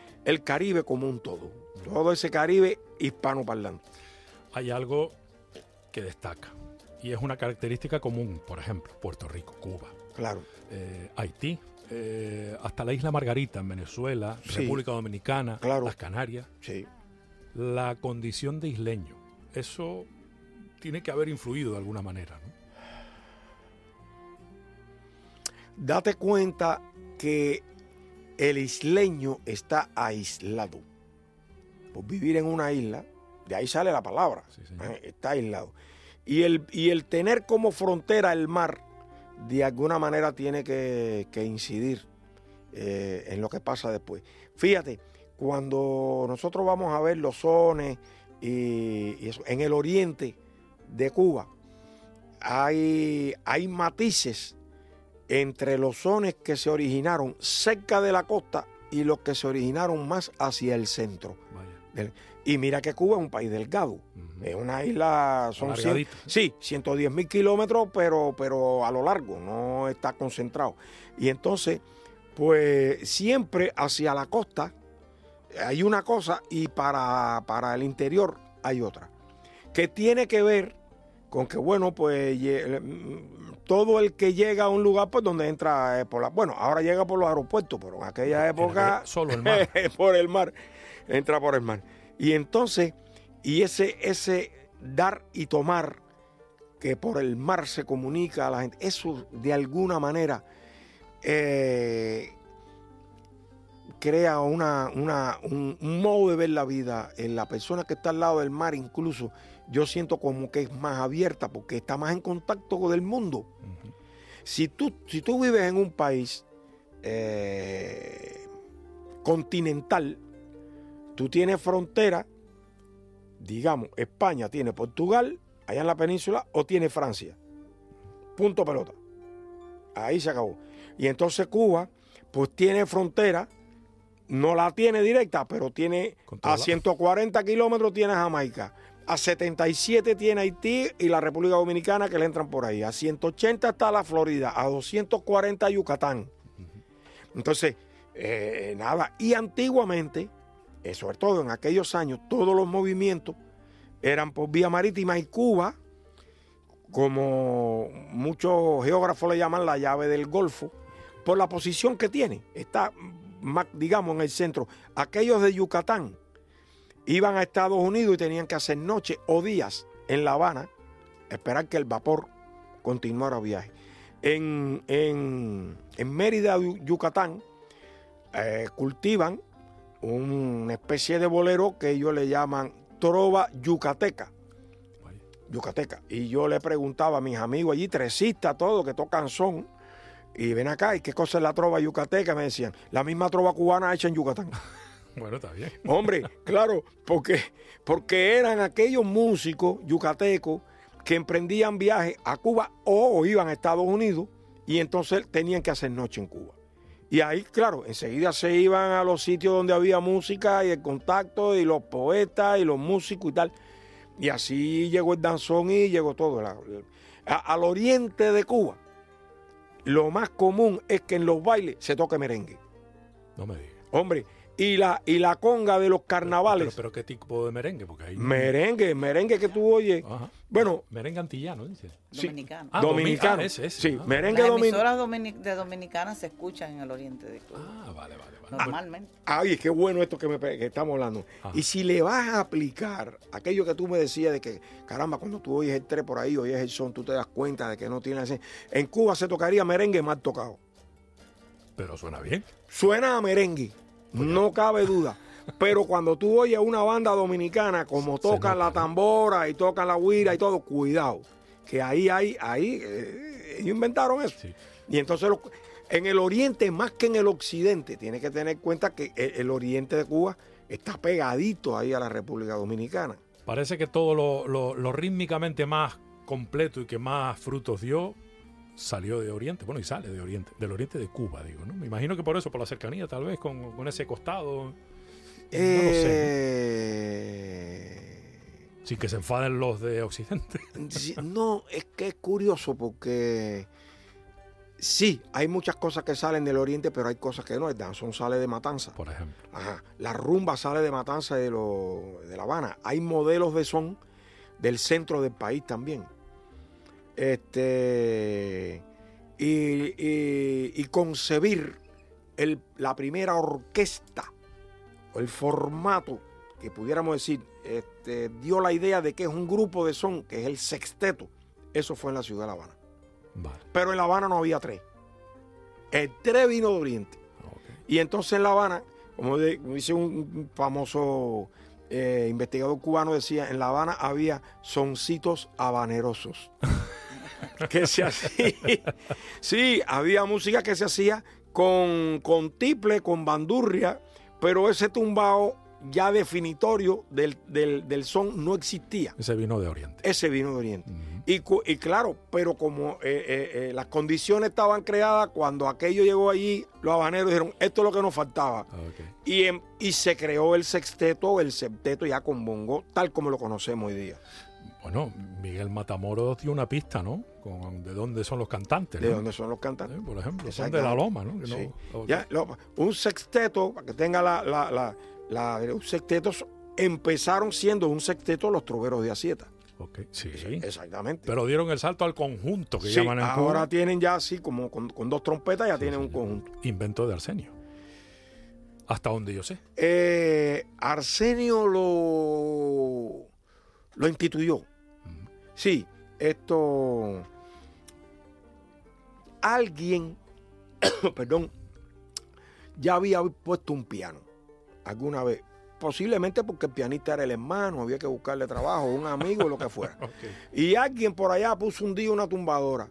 Caribe como un todo, todo ese Caribe hispanoparlante. Hay algo que destaca y es una característica común, por ejemplo, Puerto Rico, Cuba, claro, eh, Haití, eh, hasta la isla Margarita en Venezuela, República Dominicana, las Canarias, sí. la condición de isleño, eso tiene que haber influido de alguna manera, ¿no? date cuenta que el isleño está aislado. Por vivir en una isla, de ahí sale la palabra, ¿eh? está aislado. Y el, y el tener como frontera el mar, de alguna manera tiene que, incidir eh, en lo que pasa después. Fíjate, cuando nosotros vamos a ver los sones y, eso, en el oriente de Cuba, hay, hay matices entre los sones que se originaron cerca de la costa y los que se originaron más hacia el centro. Y mira que Cuba es un país delgado. Es una isla, son sí, 110 mil kilómetros, pero, pero a lo largo, no está concentrado. Y entonces, pues siempre hacia la costa hay una cosa y para, para el interior hay otra. Que tiene que ver con que, bueno, pues todo el que llega a un lugar pues donde entra por la bueno ahora llega por los aeropuertos pero en aquella época solo el mar por el mar entra por el mar y entonces y ese ese dar y tomar que por el mar se comunica a la gente eso de alguna manera eh, crea una, una un, modo de ver la vida en la persona que está al lado del mar incluso yo siento como que es más abierta porque está más en contacto con el mundo. Si tú, si tú vives en un país eh, continental, tú tienes frontera, digamos, España tiene Portugal, allá en la península, o tiene Francia. Punto pelota. Ahí se acabó. Y entonces Cuba, pues tiene frontera, no la tiene directa, pero tiene a 140 kilómetros tiene Jamaica. A 77 tiene Haití y la República Dominicana que le entran por ahí. A 180 está la Florida. A 240 Yucatán. Entonces, eh, nada. Y antiguamente, eh, sobre todo en aquellos años, todos los movimientos eran por vía marítima y Cuba, como muchos geógrafos le llaman la llave del Golfo, por la posición que tiene. Está, digamos, en el centro. Aquellos de Yucatán iban a Estados Unidos y tenían que hacer noche o días en La Habana, esperar que el vapor continuara viaje. En, en, Mérida, Yucatán, eh, cultivan una especie de bolero que ellos le llaman trova yucateca. Yucateca. Y yo le preguntaba a mis amigos allí, tresistas, todos, que tocan son, y ven acá, ¿y qué cosa es la trova yucateca? Me decían, la misma trova cubana hecha en Yucatán. Bueno, está bien. Hombre, claro, porque, porque eran aquellos músicos yucatecos que emprendían viajes a Cuba o iban a Estados Unidos y entonces tenían que hacer noche en Cuba. Y ahí, claro, enseguida se iban a los sitios donde había música y el contacto y los poetas y los músicos y tal. Y así llegó el danzón y llegó todo. al oriente de Cuba, lo más común es que en los bailes se toque merengue. No me digas. Hombre, y la, y la conga de los carnavales. Pero, ¿qué tipo de merengue? Porque hay... Merengue, merengue que tú oyes. Bueno. Merengue antillano, dice. Dominicano. Ah, dominicano. ese, sí, merengue dominicano. Las emisoras de dominicanas se escuchan en el oriente de Cuba. Ah, vale, vale. vale. Normalmente. Ay, qué bueno esto que, me, que estamos hablando. Y si le vas a aplicar aquello que tú me decías de que, caramba, cuando tú oyes el tres por ahí, oyes el son, tú te das cuenta de que no tiene... En Cuba se tocaría merengue mal tocado. Pero suena bien. Suena a merengue. No cabe duda. Pero cuando tú oyes una banda dominicana como tocan la tambora y tocan la huira y todo, cuidado. Que ahí hay, ahí, eh, ellos inventaron eso. Y entonces en el oriente, más que en el occidente, tiene que tener en cuenta que el, oriente de Cuba está pegadito ahí a la República Dominicana. Parece que todo lo rítmicamente más completo y que más frutos dio salió de Oriente, bueno, y sale de Oriente, del Oriente de Cuba, digo, ¿no? Me imagino que por eso, por la cercanía, tal vez, con, ese costado. Eh... No lo sé. Sin que se enfaden los de Occidente. no, es que es curioso porque sí, hay muchas cosas que salen del Oriente, pero hay cosas que no. El danzón sale de Matanza. Por ejemplo. Ajá. La rumba sale de Matanza de, de La Habana. Hay modelos de son del centro del país también. Este, y, concebir la primera orquesta o el formato que pudiéramos decir este, dio la idea de que es un grupo de son, que es el sexteto. Eso fue en la ciudad de La Habana. Pero en La Habana no había tres. El tres vino de Oriente. Y entonces en La Habana, como dice un, famoso eh, investigador cubano, decía, en La Habana había soncitos habanerosos. que se hacía. sí, había música que se hacía con, con tiple, con bandurria, pero ese tumbao ya definitorio del, son no existía. Ese vino de Oriente. Ese vino de Oriente. y, y, claro, pero como eh, eh, eh, las condiciones estaban creadas, cuando aquello llegó allí, los habaneros dijeron, esto es lo que nos faltaba. Y, y se creó el sexteto, el septeto ya con bongo, tal como lo conocemos hoy día. Bueno, Miguel Matamoros dio una pista, ¿no? de dónde son los cantantes. De dónde son los cantantes. por ejemplo, son de la Loma, ¿no? ya, un sexteto, para que tenga la, la, la, un sexteto, empezaron siendo un sexteto los troveros de Asieta. Okay. Sí. Exactamente. Pero dieron el salto al conjunto que llaman en Ahora tienen ya así, como con, dos trompetas, ya tienen un conjunto. Invento de Arsenio. Hasta donde yo sé. Eh, Arsenio lo, lo instituyó. Sí, esto. Alguien, perdón, ya había puesto un piano alguna vez. Posiblemente porque el pianista era el hermano, había que buscarle trabajo, un amigo, lo que fuera. Y alguien por allá puso un día una tumbadora.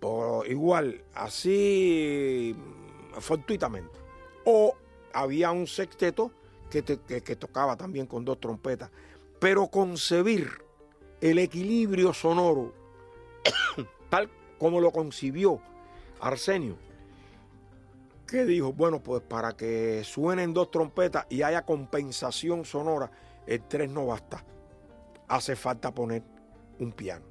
por igual, así mm, fortuitamente. O había un sexteto que, te- que- que tocaba también con dos trompetas. Pero concebir el equilibrio sonoro, tal como lo concibió Arsenio, que dijo, bueno, pues para que suenen dos trompetas y haya compensación sonora, el tres no basta. Hace falta poner un piano.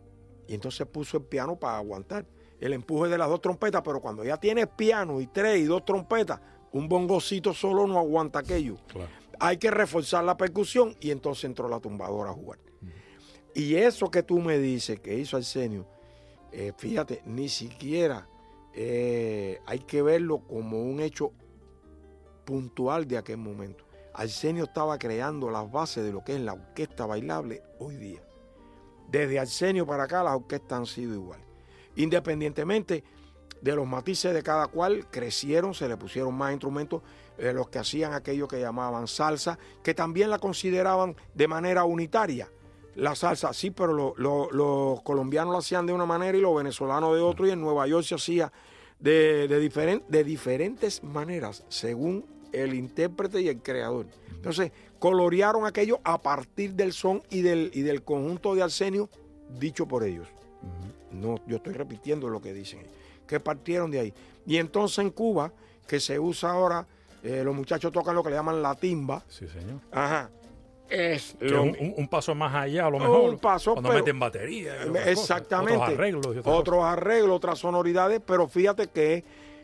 Y entonces puso el piano para aguantar el empuje de las dos trompetas, pero cuando ya tienes piano y tres y dos trompetas, un bongocito solo no aguanta aquello. Claro. Hay que reforzar la percusión y entonces entró la tumbadora a jugar. Y eso que tú me dices que hizo Arsenio, eh, fíjate, ni siquiera eh, hay que verlo como un hecho puntual de aquel momento. Arsenio estaba creando las bases de lo que es la orquesta bailable hoy día. Desde Arsenio para acá las orquestas han sido igual. Independientemente de los matices de cada cual, crecieron, se le pusieron más instrumentos, eh, los que hacían aquello que llamaban salsa, que también la consideraban de manera unitaria. La salsa, sí, pero lo- lo- los colombianos lo hacían de una manera y los venezolanos de otro, y en Nueva York se hacía de, de diferen- de diferentes maneras, según el intérprete y el creador. Entonces, colorearon aquello a partir del son y del, y del conjunto de Arsenio dicho por ellos. No, yo estoy repitiendo lo que dicen, ellos, que partieron de ahí. Y entonces en Cuba, que se usa ahora, eh, los muchachos tocan lo que le llaman la timba. Sí, señor. Ajá. Es lo un, paso más allá, a lo mejor. Un paso, cuando pero- meten batería. cosas, Exactamente. otros arreglos. y otras Otros arreglos, otras sonoridades, pero fíjate que es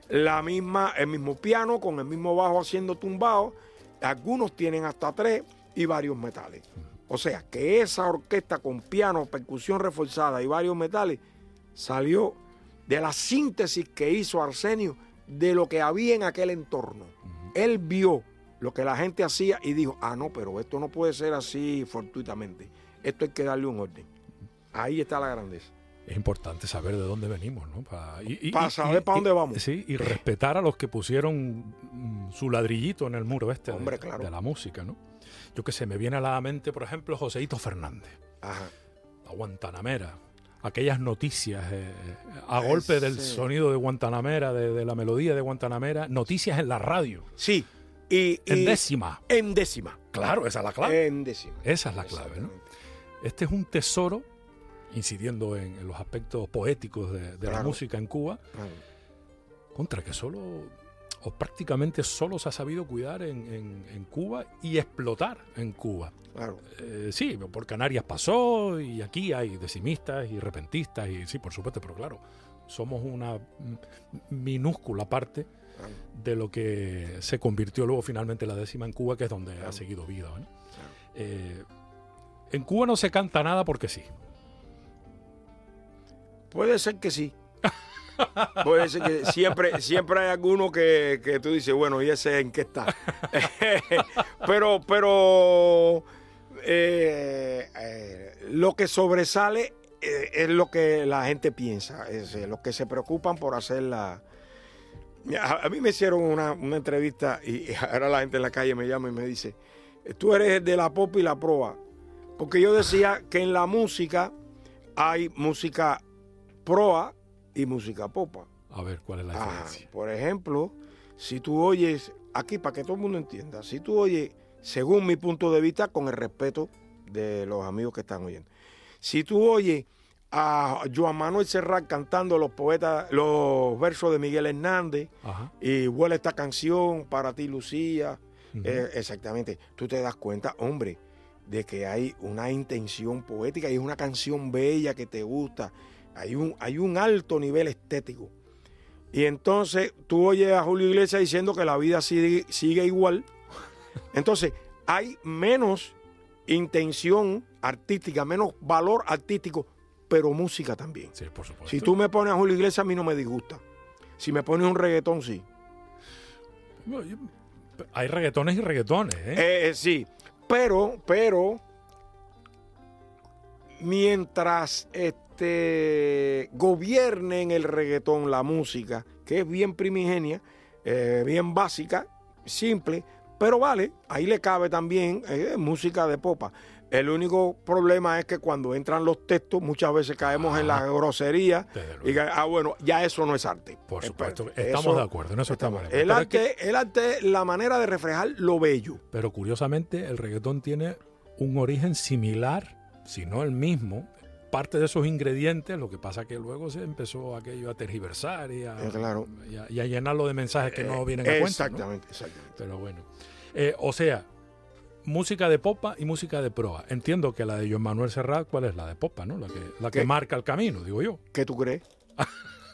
la misma, el mismo piano con el mismo bajo haciendo tumbado. Algunos tienen hasta tres y varios metales. O sea que esa orquesta con piano, percusión reforzada y varios metales salió de la síntesis que hizo Arsenio de lo que había en aquel entorno. Él vio lo que la gente hacía y dijo, ah, no, pero esto no puede ser así fortuitamente. Esto hay que darle un orden. Ahí está la grandeza. Es importante saber de dónde venimos, ¿no? Pa- y- y- Pa' y- saber y- pa' dónde vamos. Sí, y respetar a los que pusieron mm, su ladrillito en el muro este de- Hombre, claro. de, la música, ¿no? Yo que sé, me viene a la mente, por ejemplo, Joseito Fernández, Ajá. la Guantanamera. Aquellas noticias eh, a golpe del sonido de Guantanamera, de, de la melodía de Guantanamera, noticias en la radio, Sí. Y, en décima. En décima. Claro, esa es la clave. En décima. Esa es la clave, ¿no? Este es un tesoro, incidiendo en, en los aspectos poéticos de, de la música en Cuba, Claro. contra que solo, o prácticamente solo se ha sabido cuidar en, en- en Cuba y explotar en Cuba. Claro. Eh, sí, por Canarias pasó y aquí hay decimistas y repentistas y sí, por supuesto, pero claro, somos una minúscula parte claro. de lo que se convirtió luego finalmente la décima en Cuba, que es donde Claro. ha seguido vida. Eh, en Cuba no se canta nada porque sí. Puede ser que sí. Puede ser que siempre, siempre hay alguno que, que tú dices, bueno, ¿y ese en qué está? pero, pero eh, eh, lo que sobresale es lo que la gente piensa, es eh, los que se preocupan por hacer la... A, a mí me hicieron una, una entrevista y ahora la gente en la calle me llama y me dice, tú eres de la pop y la proa. Porque yo decía que en la música hay música proa y música popa. A ver, ¿cuál es la diferencia? Por ejemplo, si tú oyes, aquí para que todo el mundo entienda, si tú oyes, según mi punto de vista, con el respeto de los amigos que están oyendo, si tú oyes a Joan Manuel Serrat cantando los poetas, los versos de Miguel Hernández, Ajá. y huele esta canción para ti, Lucía, eh, exactamente, tú te das cuenta, hombre, de que hay una intención poética y es una canción bella que te gusta. Hay un, hay un alto nivel estético. Y entonces tú oyes a Julio Iglesias diciendo que la vida sigue, sigue igual. Entonces hay menos intención artística, menos valor artístico, pero música también. Sí, por supuesto. Si tú me pones a Julio Iglesias, a mí no me disgusta. Si me pones un reggaetón, sí. Bueno, yo- Hay reggaetones y reggaetones, ¿eh? Eh, eh, sí, pero, pero, mientras este gobierne en el reggaetón la música, que es bien primigenia, eh, bien básica, simple, pero vale, ahí le cabe también eh, música de popa. El único problema es que cuando entran los textos, muchas veces caemos en la grosería. Desde Y ah, bueno, ya eso no es arte. Por supuesto, pues, estamos eso- de acuerdo, en eso estamos de acuerdo. El Pero es que- arte, el arte es la manera de reflejar lo bello. Pero curiosamente el reggaetón tiene un origen similar, si no el mismo. Parte de esos ingredientes, lo que pasa que luego se empezó aquello a tergiversar y a, Eh, claro. y a- y a llenarlo de mensajes que no Eh, vienen a cuento. ¿no? Exactamente, exactamente. Pero bueno. Eh, o sea, música de popa y música de proa. Entiendo que la de Joan Manuel Serrat, ¿cuál es? La de popa, ¿no? La que, la que marca el camino, digo yo. ¿Qué tú crees?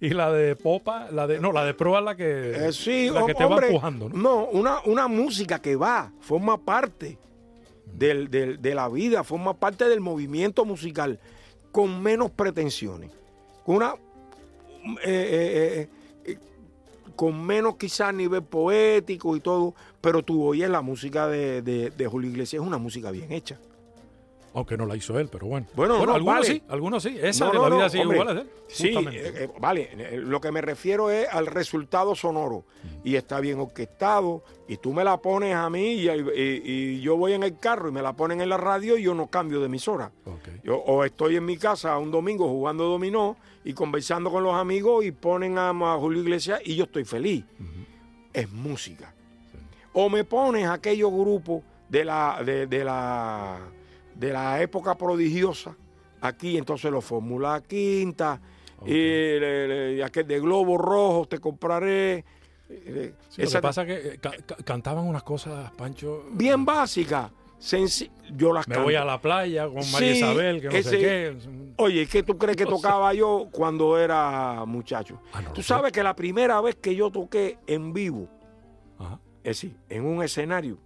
Y la de popa, la de. No, la de proa es la que. Eh, sí, la que te hombre, va empujando, ¿no? No, una, una música que va, forma parte del- del- de la vida, forma parte del movimiento musical, con menos pretensiones, con una eh, eh, eh, eh, con menos quizás nivel poético y todo, pero tú oyes la música de, de, de Julio Iglesias, es una música bien hecha. Aunque no la hizo él, pero bueno. Bueno, no, algunos vale. sí, algunos sí. Esa No, de la no, vida sigue hombre. igual es de él. Sí, eh, eh, vale, eh, lo que me refiero es al resultado sonoro y está bien orquestado y tú me la pones a mí y, y- y yo voy en el carro y me la ponen en la radio y yo no cambio de emisora. Ok. Yo, o estoy en mi casa un domingo jugando dominó y conversando con los amigos y ponen a, a Julio Iglesias y yo estoy feliz. Es música. O me pones aquellos grupos de la, de, de la, de la época prodigiosa, aquí entonces los Fórmula Quinta, y le- le- aquel de Globo Rojo te compraré. eh, Sí, lo que pasa es que eh, ca- ca- cantaban unas cosas, Pancho. bien básica. senci- yo las Me canto. voy a la playa con María Sí, Isabel, que no ese- sé qué. Oye, ¿qué tú crees que tocaba yo cuando era muchacho? Ah, no Tú sabes que la primera vez que yo toqué en vivo. Es decir, en un escenario,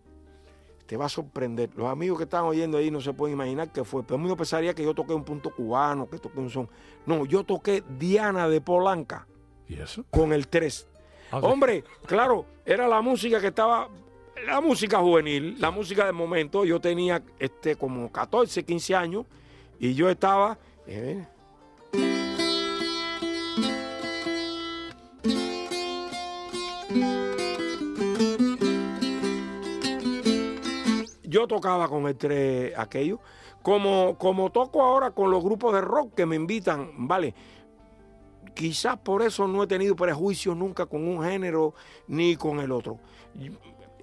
te va a sorprender. Los amigos que están oyendo ahí no se pueden imaginar qué fue. Pero uno pensaría que yo toqué un punto cubano, que toqué un son. No, yo toqué Diana de Polanca ¿Y eso? con el 3. Ah, Hombre, claro, era la música que estaba, la música juvenil, la música del momento. Yo tenía este como 14, 15 años y yo estaba. eh, yo tocaba con el 3 aquello. Como, como toco ahora con los grupos de rock que me invitan, ¿vale? Quizás por eso no he tenido prejuicios nunca con un género ni con el otro.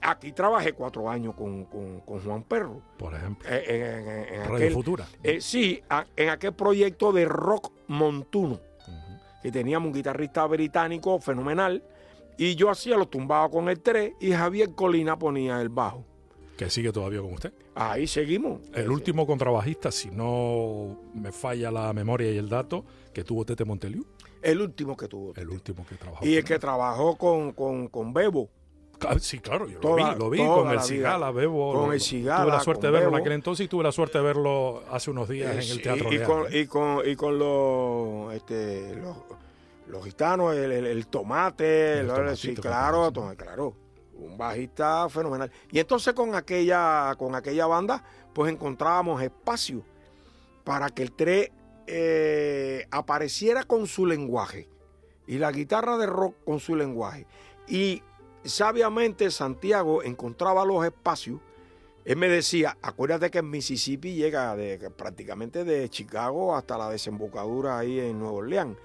Aquí trabajé cuatro años con, con- con Juan Perro. por ejemplo, eh, en- en- en Radio aquel- Futura. eh, sí, en aquel proyecto de rock montuno, que teníamos un guitarrista británico fenomenal, y yo hacía los tumbados con el 3 y Javier Colina ponía el bajo. Que sigue todavía con usted. Ahí seguimos. El último contrabajista, si no me falla la memoria y el dato, que tuvo Tete Monteliu. El último que tuvo. El último que trabajó. Y el que él. trabajó con, con, con Bebo. Ah, Sí, claro, yo Toda- lo vi, lo vi con el. Cigala, Bebo. Con lo- el Cigala, Tuve la suerte de verlo en aquel entonces y tuve la suerte de verlo hace unos días en Eh, el Teatro y, Real. con, y, con, y con los, este, los, los gitanos, el, el- el tomate, El sí, claro, tenemos, to- claro, un bajista fenomenal. Y entonces con aquella, con aquella banda, pues encontrábamos espacio para que el 3 eh, apareciera con su lenguaje y la guitarra de rock con su lenguaje. Y sabiamente Santiago encontraba los espacios él me decía, acuérdate que en Mississippi llega de, prácticamente de Chicago hasta la desembocadura ahí en Nueva Orleans.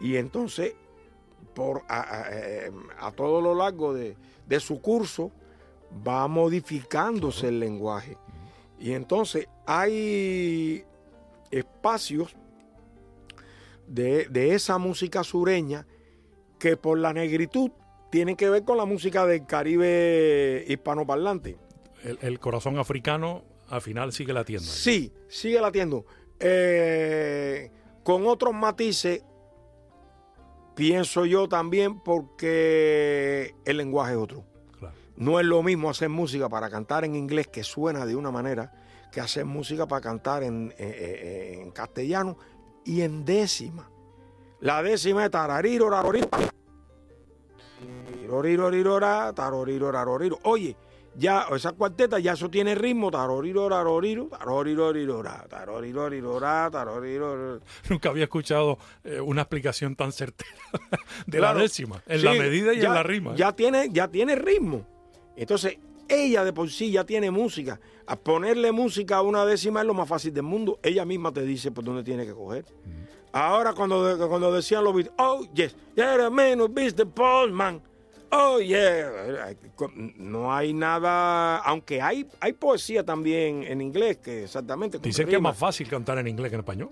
Y entonces, por a, eh, a todo lo largo de, de su curso, va modificándose el lenguaje. Y entonces hay espacios de, de esa música sureña que por la negritud tienen que ver con la música del Caribe hispanoparlante. El, el corazón africano al final sigue latiendo. Sí, sigue latiendo. Eh, con otros matices, pienso yo también, porque el lenguaje es otro. Claro. No es lo mismo hacer música para cantar en inglés, que suena de una manera, que hacer música para cantar en, eh, eh, en castellano y en décima. La décima es tarariro, raroriro. Tiroriro, rirora, taroriro, raroriro. Oye, ya esa cuarteta ya eso tiene ritmo, taroriro, raroriro, taroriro, rirora, taroriro, rirora, taroriro. Nunca había escuchado eh, una explicación tan certera de Claro. la décima, en Sí, la medida y ya- en la rima. ¿eh? Ya tiene, ya tiene ritmo. Entonces, ella de por sí ya tiene música. A ponerle música a una décima es lo más fácil del mundo. Ella misma te dice por dónde tiene que coger. Ahora cuando, cuando decían los Beatles, oh yes, yeah, who beats the man. Oh yeah. No hay nada, aunque hay, hay poesía también en inglés que exactamente. Dicen que es más fácil cantar en inglés que en español.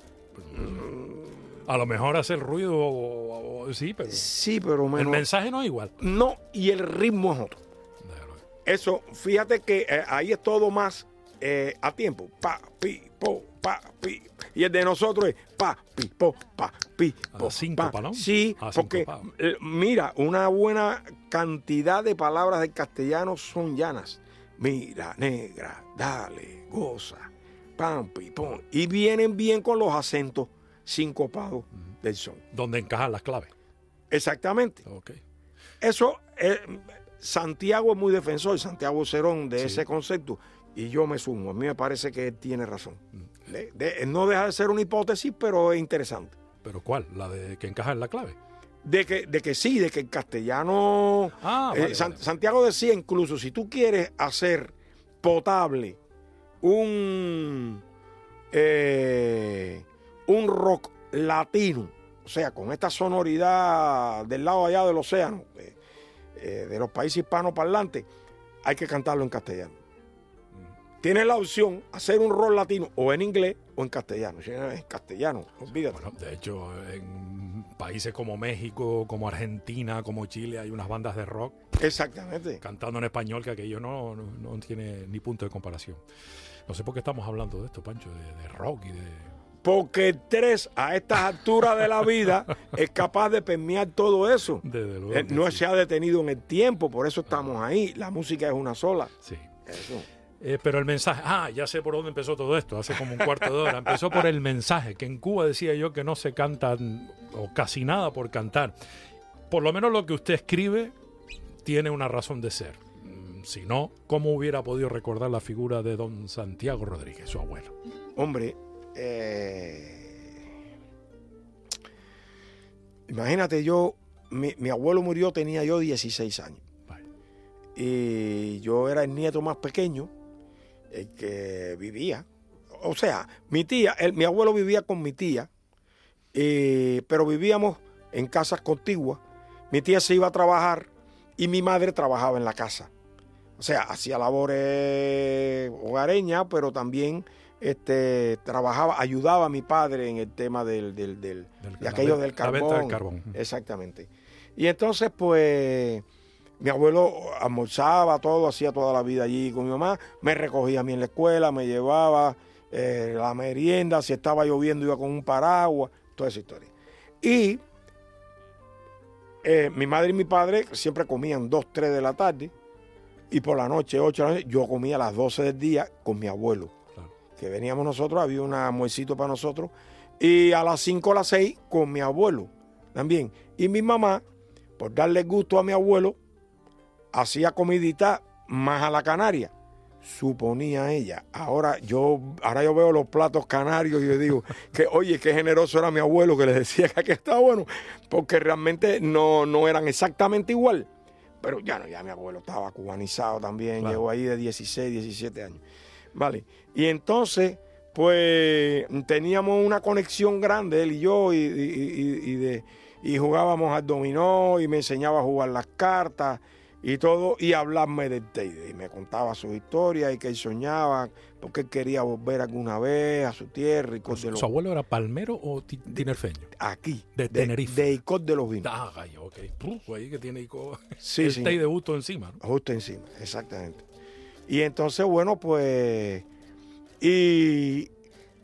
A lo mejor hacer ruido, o- o- sí, pero Sí, pero el menos. mensaje no es igual. No, y el ritmo es otro. Eso, fíjate que eh, ahí es todo más eh, a tiempo. Pa, pi, po, pa, pi. Y el de nosotros es pa, pi, po, pa, pi, A po, síncopa, pa. ¿no? Sí, A porque eh, mira, una buena cantidad de palabras del castellano son llanas. Mira, negra, dale, goza, pam, pi. Y vienen bien con los acentos sincopados del son. Donde encajan las claves. Exactamente. Ok. Eso, eh, Santiago es muy defensor, Santiago Cerón, de Sí. ese concepto, y yo me sumo. A mí me parece que él tiene razón. De- de- no deja de ser una hipótesis, pero es interesante. ¿Pero cuál? ¿La de que encaja en la clave? De que, de que sí, de que el castellano. Ah, eh, vale, San- vale. Santiago decía incluso, si tú quieres hacer potable un, eh, un rock latino, o sea, con esta sonoridad del lado allá del océano, eh, de los países hispanoparlantes, hay que cantarlo en castellano. Tienes la opción hacer un rock latino o en inglés o en castellano. En castellano, olvídate. Bueno, de hecho, en países como México, como Argentina, como Chile, hay unas bandas de rock Exactamente. cantando en español que aquello no, no, no tiene ni punto de comparación. No sé por qué estamos hablando de esto, Pancho, de, de rock y de... Porque el 3 a estas alturas de la vida es capaz de permear todo eso. Desde luego Eh, No sí. se ha detenido en el tiempo, por eso estamos ahí. La música es una sola. Sí. Eso. Eh, pero el mensaje, ah, ya sé por dónde empezó todo esto, hace como un cuarto de hora. Empezó por el mensaje, que en Cuba decía yo que no se cantan, o casi nada por cantar. Por lo menos lo que usted escribe tiene una razón de ser. Mm, Si no, ¿cómo hubiera podido recordar la figura de don Santiago Rodríguez, su abuelo? Hombre, eh, imagínate yo, mi, mi abuelo murió, tenía yo 16 años. Y yo era el nieto más pequeño, el que vivía. O sea, mi tía, el- mi abuelo vivía con mi tía, eh, pero vivíamos en casas contiguas. Mi tía se iba a trabajar y mi madre trabajaba en la casa. O sea, hacía labores hogareñas, pero también este, trabajaba, ayudaba a mi padre en el tema del, del, del- Del- de la aquello del la carbón. venta del carbón. Exactamente. Y entonces, pues, mi abuelo almorzaba todo, hacía toda la vida allí con mi mamá, me recogía a mí en la escuela, me llevaba eh, la merienda, si estaba lloviendo iba con un paraguas, toda esa historia. Y eh, mi madre y mi padre siempre comían 2, 3 de la tarde, y por la noche, 8 de la noche, yo comía a las 12 del día con mi abuelo Claro. que veníamos nosotros, había un almuercito para nosotros, y a las 5 o las 6 con mi abuelo también. Y mi mamá, por darle gusto a mi abuelo, hacía comidita más a la canaria, suponía ella. Ahora yo, ahora yo veo los platos canarios y yo digo que, oye, qué generoso era mi abuelo que le decía que aquí estaba bueno, porque realmente no, no eran exactamente igual. Pero ya no, ya mi abuelo estaba cubanizado también, Claro. llegó ahí de 16, 17 años. Vale. Y entonces, pues teníamos una conexión grande, él y yo, y, y- y- y de, y jugábamos al dominó, y me enseñaba a jugar las cartas y todo, y hablarme del Teide. Y me contaba su historia y que él soñaba, porque él quería volver alguna vez a su tierra y ¿Su, los, su abuelo era palmero o ti- tinerfeño? aquí, de Tenerife. de Icod de los Vinos. Ah, ok. Uf, ahí que tiene ico- Sí, el sí. té de gusto encima, ¿no? Justo encima, exactamente. Y entonces, bueno, pues. Y,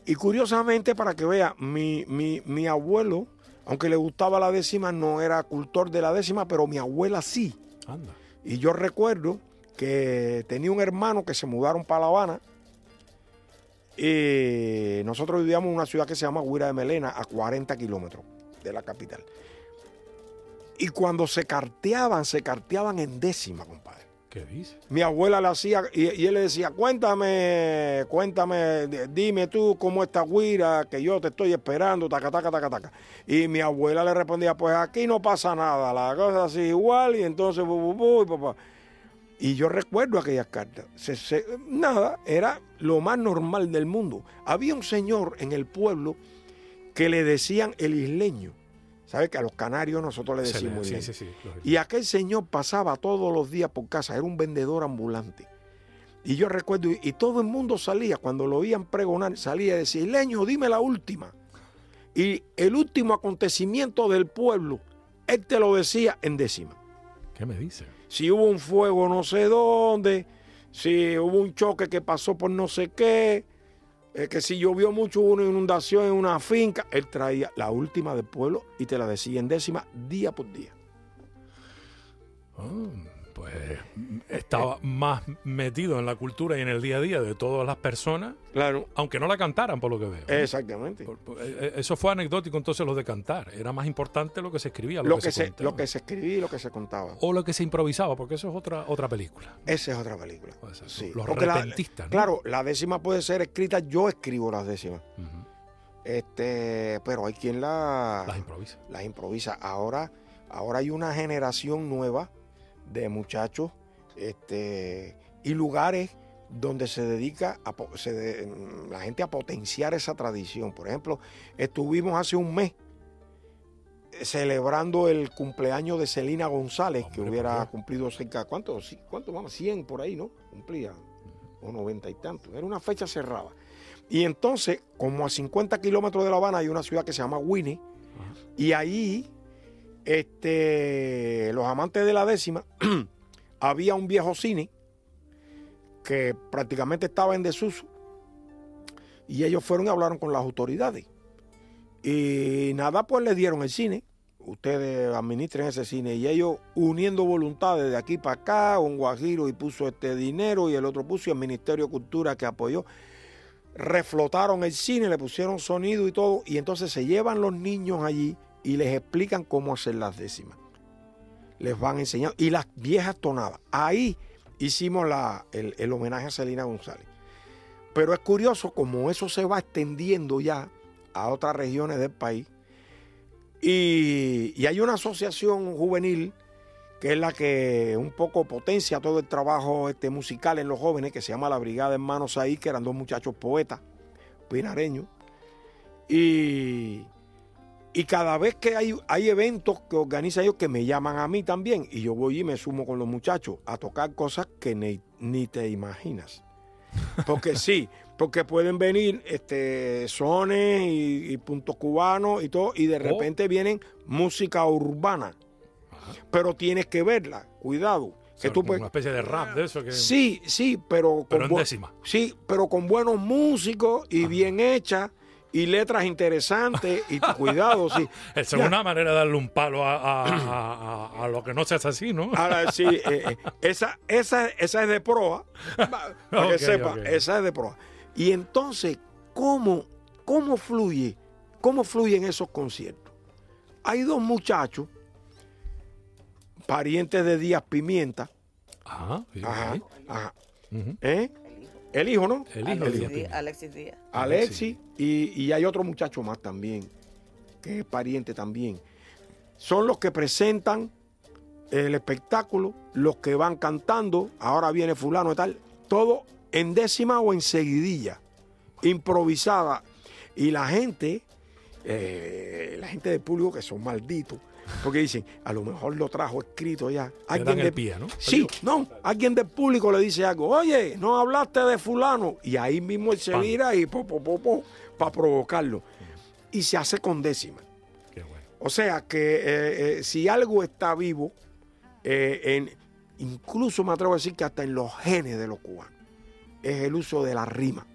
y curiosamente, para que vea, mi, mi, mi abuelo, aunque le gustaba la décima, no era cultor de la décima, pero mi abuela sí. Anda. Y yo recuerdo que tenía un hermano que se mudaron para La Habana. Y nosotros vivíamos en una ciudad que se llama Huira de Melena, a 40 kilómetros de la capital. Y cuando se carteaban, se carteaban en décima. ¿Qué dice? Mi abuela le hacía, y, él le decía, cuéntame, cuéntame, dime tú cómo está Guira, que yo te estoy esperando, taca, taca, taca, taca. Y mi abuela le respondía, pues aquí no pasa nada, la cosa así igual, y entonces, bu, bu, bu, y papá. Y yo recuerdo aquellas cartas. Se- nada, era lo más normal del mundo. Había un señor en el pueblo que le decían el isleño. ¿Sabes que a los canarios nosotros le decimos sí, sí, sí. Y aquel señor pasaba todos los días por casa, era un vendedor ambulante. Y yo recuerdo, y, y todo el mundo salía, cuando lo oían pregonar, salía y decía, Isleño, dime la última. Y el último acontecimiento del pueblo, él te lo decía en décima. ¿Qué me dice? Si hubo un fuego no sé dónde, si hubo un choque que pasó por no sé qué, eh, que si llovió mucho una inundación en una finca, él traía la última del pueblo y te la decía en décima día por día. Ah, pues estaba más metido en la cultura y en el día a día de todas las personas, Claro, aunque no la cantaran, por lo que veo. exactamente. Por- por- eh, eso fue anecdótico entonces lo de cantar. Era más importante lo que se escribía, lo, lo que, que, se, contaba. lo que se escribía y lo que se contaba. O lo que se improvisaba, porque eso es otra, otra película. Esa es otra película. Eso, Sí, los porque la- repentistas, ¿no? Claro, la décima puede ser escrita, yo escribo las décimas. Este, pero hay quien la, Las improvisa. las improvisa. Ahora, ahora hay una generación nueva de muchachos este, y lugares donde se dedica a, se de- la gente a potenciar esa tradición. Por ejemplo, estuvimos hace un mes celebrando el cumpleaños de Celina González, que Hombre, hubiera cumplido cerca, ¿cuánto? ¿Cuánto vamos? 100 por ahí, ¿no? Cumplía, o 90 y tanto. Era una fecha cerrada. Y entonces, como a 50 kilómetros de La Habana hay una ciudad que se llama Winnie, Ajá. y ahí, este, los amantes de la décima, había un viejo cine que prácticamente estaba en desuso. Y ellos fueron y hablaron con las autoridades. Y nada, pues le dieron el cine. Ustedes administren ese cine. Y ellos uniendo voluntades de aquí para acá, un guajiro y puso este dinero y el otro puso y el Ministerio de Cultura que apoyó. Reflotaron el cine, le pusieron sonido y todo. Y entonces se llevan los niños allí y les explican cómo hacer las décimas. Les van enseñando. Y las viejas tonadas. Ahí hicimos la, el, homenaje a Celina González. Pero es curioso como eso se va extendiendo ya a otras regiones del país. Y, y hay una asociación juvenil que es la que un poco potencia todo el trabajo este, musical en los jóvenes, que se llama la Brigada Hermanos ahí, que eran dos muchachos poetas, pinareños. Y, y cada vez que hay, hay eventos que organizan ellos que me llaman a mí también, y yo voy y me sumo con los muchachos a tocar cosas que ni, ni te imaginas. Porque sí, porque pueden venir este, sones y, y puntos cubanos y todo, y de repente vienen música urbana. Pero tienes que verla, cuidado. Que tú puedes- una especie de rap de eso que... Sí, sí, pero Pero en bu- décima. Sí, pero con buenos músicos y bien hechas y letras interesantes y cuidado, sí. Esa es una manera de darle un palo a, a- a- lo que no se hace así, ¿no? Ahora sí, eh, eh, esa, esa, esa es de proa, pa- para que sepa, esa es de proa. Y entonces, ¿cómo, cómo fluye? ¿Cómo fluyen esos conciertos? Hay dos muchachos, parientes de Díaz Pimienta, Ajá. sí, ajá, sí. ajá. ¿eh? El hijo. El hijo, ¿no? El hijo de Alexis Díaz. Alexis y, y hay otro muchacho más también, que es pariente también. Son los que presentan el espectáculo, los que van cantando, ahora viene fulano y tal, todo en décima o en seguidilla, improvisada. Y la gente, eh, la gente del público que son malditos, porque dicen, a lo mejor lo trajo escrito ya. Dan el pie, ¿no? Sí, no, alguien del público le dice algo, oye, no hablaste de fulano, y ahí mismo él se Pan. vira y po, po, po, po, para provocarlo. Y se hace con décima. Qué bueno. O sea que eh, eh, si algo está vivo, eh, en, incluso me atrevo a decir que hasta en los genes de los cubanos, es el uso de la rima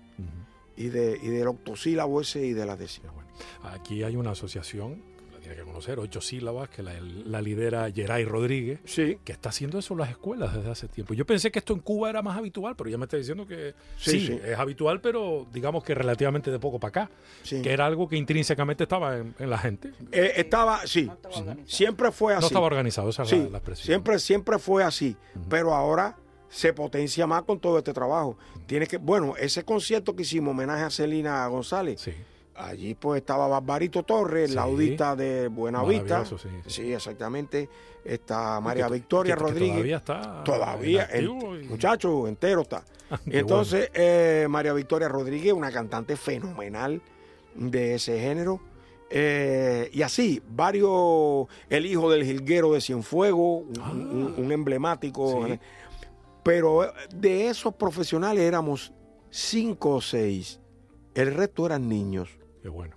y, de, y del octosílabo ese y de la décima. bueno. Aquí hay una asociación, tiene que conocer, ocho sílabas, que la, la lidera Geray Rodríguez, Sí, que está haciendo eso en las escuelas desde hace tiempo. Yo pensé que esto en Cuba era más habitual, pero ya me está diciendo que Sí, sí, sí. es habitual, pero digamos que relativamente de poco para acá, sí. que era algo que intrínsecamente estaba en, en la gente. Eh, estaba, sí, No estaba organizado. siempre fue así. No estaba organizado, esa es Sí, la, la expresión. siempre, siempre fue así, pero ahora se potencia más con todo este trabajo. Tiene que, bueno, ese concierto que hicimos, homenaje a Celina González, Sí. Allí pues estaba Barbarito Torres, Sí. la audita de Buenavista. Sí, sí. Sí, exactamente. Está María Que to- Victoria que- que Rodríguez. Todavía está. Todavía, el y- muchacho entero está. Qué Entonces, eh, María Victoria Rodríguez, una cantante fenomenal de ese género. Eh, y así, varios, el hijo del jilguero de Cienfuegos, un, Ah. un- un emblemático. Sí. Pero eh, de esos profesionales éramos cinco o seis. El resto eran niños Qué bueno.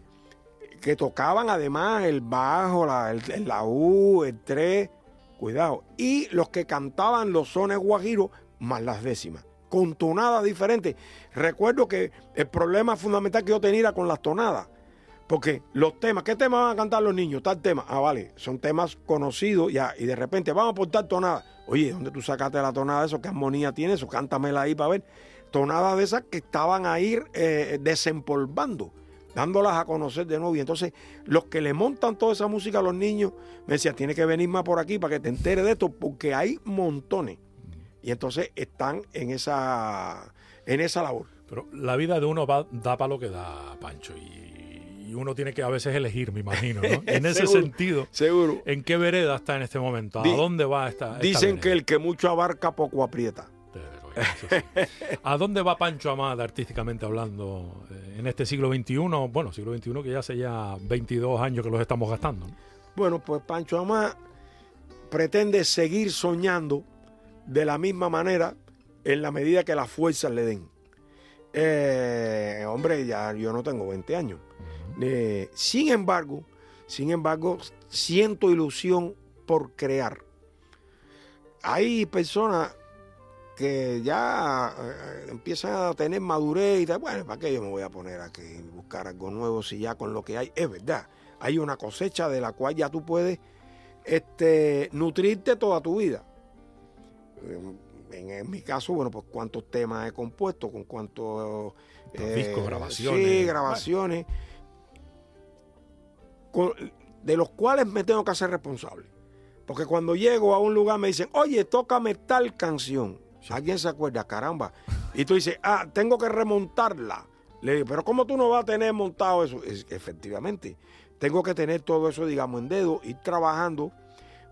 que tocaban además el bajo, la, el, el laúd, el tres, cuidado, y los que cantaban los sones guajiros más las décimas, con tonadas diferentes. Recuerdo que el problema fundamental que yo tenía era con las tonadas, porque los temas, ¿qué temas van a cantar los niños? Tal tema, ah, vale, son temas conocidos ya, y de repente vamos a portar tonadas. Oye, ¿dónde tú sacaste la tonada de eso? ¿Qué armonía tiene eso? Cántamela ahí para ver. Tonadas de esas que estaban ahí eh, desempolvando dándolas a conocer de nuevo. Y entonces los que le montan toda esa música a los niños me decían, tienes que venir más por aquí para que te enteres de esto, porque hay montones. Y entonces están en esa, en esa labor. Pero la vida de uno va, da para lo que da, Pancho. Y, y uno tiene que a veces elegir, me imagino, ¿no? En ese Seguro. sentido, Seguro. ¿en qué vereda está en este momento? ¿A Di- dónde va esta, esta Dicen que el que mucho abarca, poco aprieta. Eso sí. ¿A dónde va Pancho Amada artísticamente hablando eh, en este siglo XXI? Bueno, siglo XXI que ya hace ya 22 años que los estamos gastando. ¿no? Bueno, pues Pancho Amá pretende seguir soñando de la misma manera en la medida que las fuerzas le den. Eh, hombre, ya yo no tengo 20 años. Eh, sin embargo, sin embargo, siento ilusión por crear. Hay personas que ya eh, empiezan a tener madurez y tal, bueno, ¿para qué yo me voy a poner a que buscar algo nuevo si ya con lo que hay es verdad? Hay una cosecha de la cual ya tú puedes este, nutrirte toda tu vida. En, en mi caso, bueno, pues cuántos temas he compuesto, con cuántos Los discos, grabaciones. Sí, grabaciones. con- de los cuales me tengo que hacer responsable. Porque cuando llego a un lugar me dicen, oye, tócame tal canción. ¿Alguien se acuerda? Caramba. Y tú dices, ah, tengo que remontarla. Le digo, pero ¿cómo tú no vas a tener montado eso? Es- efectivamente, tengo que tener todo eso, digamos, en dedo, ir trabajando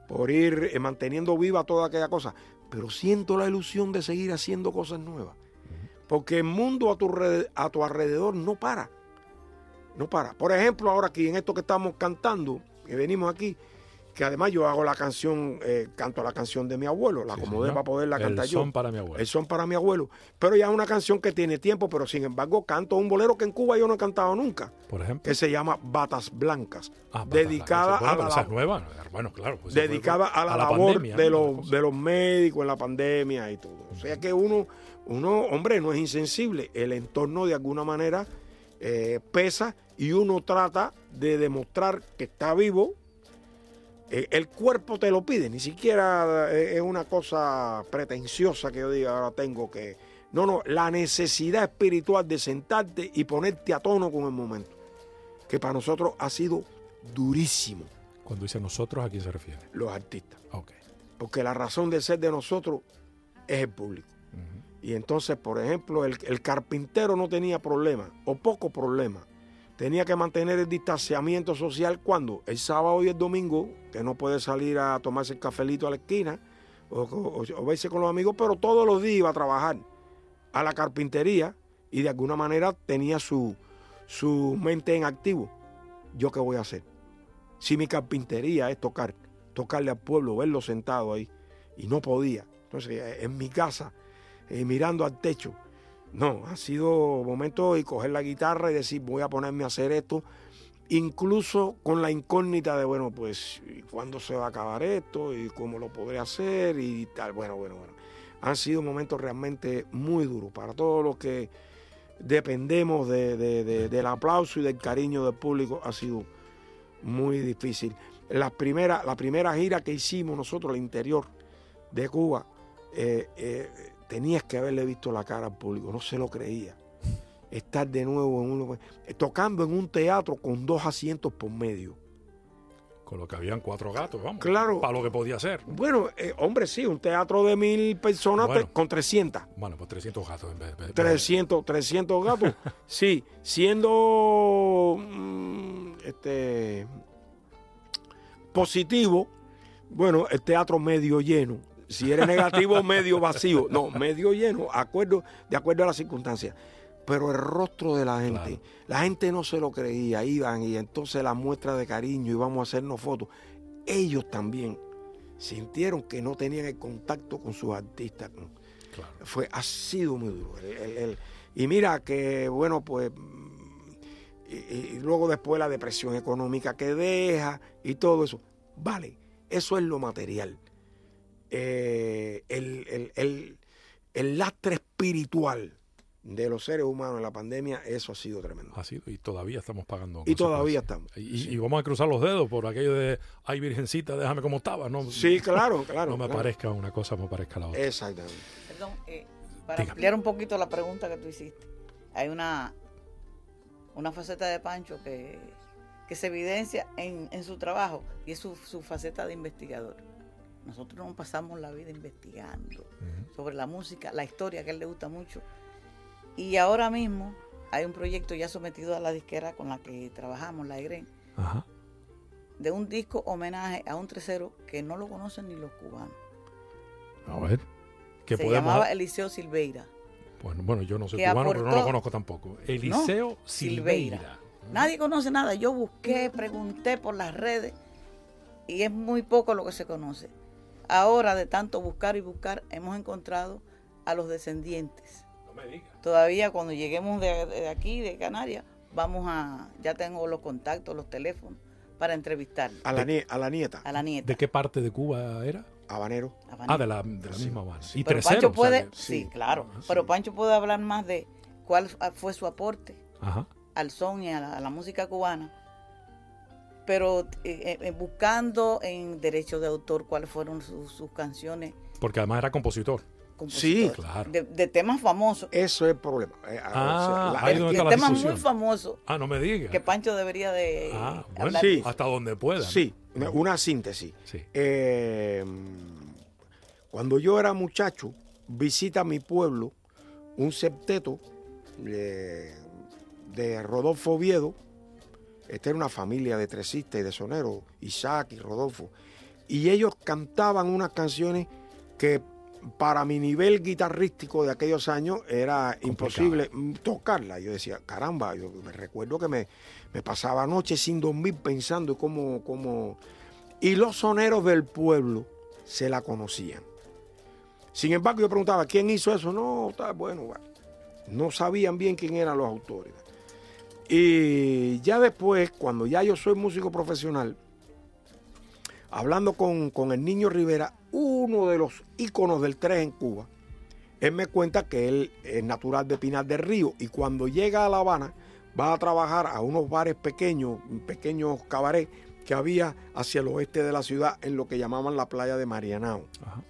por ir eh, manteniendo viva toda aquella cosa. Pero siento la ilusión de seguir haciendo cosas nuevas. Porque el mundo a tu, a tu alrededor no para. No para. Por ejemplo, ahora aquí en esto que estamos cantando, que venimos aquí, que además yo hago la canción, eh, canto la canción de mi abuelo, la Sí, acomodé para poderla cantar El yo. son para mi abuelo. El son para mi abuelo. Pero ya es una canción que tiene tiempo, pero sin embargo canto un bolero que en Cuba yo no he cantado nunca, Por ejemplo. que se llama Batas Blancas, Ah, dedicada Blancas. Bueno, a la esa nueva. Bueno, claro. pues dedicada a la, labor pandemia, de, los, de los médicos en la pandemia y todo. O sea que uno, uno, hombre, no es insensible. El entorno de alguna manera eh, pesa y uno trata de demostrar que está vivo. Eh, el cuerpo te lo pide, ni siquiera eh, es una cosa pretenciosa que yo diga ahora tengo que... No, no, la necesidad espiritual de sentarte y ponerte a tono con el momento, que para nosotros ha sido durísimo, Cuando dice nosotros, ¿a quién se refiere? los artistas Ok. porque la razón de ser de nosotros es el público. Y entonces, por ejemplo, el, el carpintero no tenía problema, o poco problema. Tenía que mantener el distanciamiento social cuando el sábado y el domingo, que no puede salir a tomarse el cafelito a la esquina o, verse con los amigos, pero todos los días iba a trabajar a la carpintería y de alguna manera tenía su, su mente en activo. ¿Yo qué voy a hacer? Si mi carpintería es tocar, tocarle al pueblo, verlo sentado ahí, y no podía. Entonces, eh, en mi casa, eh, mirando al techo, no, ha sido momento de coger la guitarra y decir, voy a ponerme a hacer esto, incluso con la incógnita de, bueno, pues, ¿y ¿cuándo se va a acabar esto? ¿Y cómo lo podré hacer? Y tal, bueno, bueno, bueno. Han sido momentos realmente muy duros para todos los que dependemos de- de- de- del aplauso y del cariño del público, ha sido muy difícil. La primera, la primera gira que hicimos nosotros al interior de Cuba, eh, eh, tenías que haberle visto la cara al público, no se lo creía. Estar de nuevo en un, lugar- eh, tocando en un teatro con dos asientos por medio. Con lo que habían cuatro gatos, vamos. Claro. Para lo que podía ser. Bueno, eh, hombre, sí, un teatro de mil personas Bueno. te- con 300. Bueno, pues 300 gatos en vez de... 300, 300 gatos. Sí, siendo mm, este positivo, bueno, el teatro medio lleno. Si eres negativo, medio vacío. No, medio lleno, acuerdo, de acuerdo a las circunstancias. Pero el rostro de la gente, Claro. la gente no se lo creía, iban y entonces la muestra de cariño y vamos a hacernos fotos. Ellos también sintieron que no tenían el contacto con sus artistas. Claro. fue ha sido muy duro. El- el- el- y mira que, bueno, pues, y, y luego después la depresión económica que deja y todo eso. Vale, eso es lo material. Eh, el, el- el- el lastre espiritual de los seres humanos en la pandemia, eso ha sido tremendo. Ha sido, y todavía estamos pagando. Y todavía estamos. Y, y vamos a cruzar los dedos por aquello de, ay, virgencita, déjame como estaba. No, Sí, claro, claro. no me claro. parezca una cosa, me parezca la otra. Exactamente. Perdón, eh, para Dígame. ampliar un poquito la pregunta que tú hiciste. Hay una, una faceta de Pancho que, que se evidencia en, en su trabajo y es su, su faceta de investigador. Nosotros nos pasamos la vida investigando sobre la música, la historia que a él le gusta mucho. Y ahora mismo hay un proyecto ya sometido a la disquera con la que trabajamos, la EGREN, Ajá. de un disco homenaje a un tercero que no lo conocen ni los cubanos. A ver. ¿Qué Se podemos llamaba Eliseo Silveira. Bueno, bueno, yo no soy cubano, pero no lo conozco tampoco. Eliseo Silveira. Silveira. Nadie conoce nada. Yo busqué, pregunté por las redes y es muy poco lo que se conoce. Ahora, de tanto buscar y buscar, hemos encontrado a los descendientes. No me digas. Todavía cuando lleguemos de, de aquí, de Canarias, vamos a, ya tengo los contactos, los teléfonos para entrevistar A la, nie- a la nieta, a la nieta. ¿De qué parte de Cuba era? habanero. Habanera. Ah, de la, de la Sí, misma Habana. sí. Y Pero tercero. Pancho o sea puede, que- sí, sí. claro, Ah, pero sí. Pancho puede hablar más de cuál fue su aporte Ajá. al son y a la, a la música cubana, pero eh, eh, buscando en derechos de autor cuáles fueron sus, sus canciones Porque además era compositor. Sí, claro. de, de temas famosos. Eso es el problema. Eh, Ah, la- ahí El, donde el está la tema discusión. muy famoso Ah, no me digas. que Pancho debería de Ah, bueno. Sí. hasta donde pueda. Sí, una- una síntesis. Sí. Eh, cuando yo era muchacho, visita a mi pueblo un septeto eh, de Rodolfo Oviedo. Esta era una familia de tresistas y de soneros, Isaac y Rodolfo. Y ellos cantaban unas canciones que para mi nivel guitarrístico de aquellos años era imposible tocarla. Yo decía, caramba, yo me recuerdo que me, me pasaba noches sin dormir pensando cómo, cómo... Y los soneros del pueblo se la conocían. Sin embargo, yo preguntaba, ¿quién hizo eso? No, está bueno, bueno. No sabían bien quién eran los autores. Y ya después, cuando ya yo soy músico profesional, hablando con, con el niño Rivera, uno de los íconos del tres en Cuba, él me cuenta que él es natural de Pinar del Río y cuando llega a La Habana va a trabajar a unos bares pequeños, pequeños cabarets que había hacia el oeste de la ciudad en lo que llamaban la playa de Marianao. Ajá.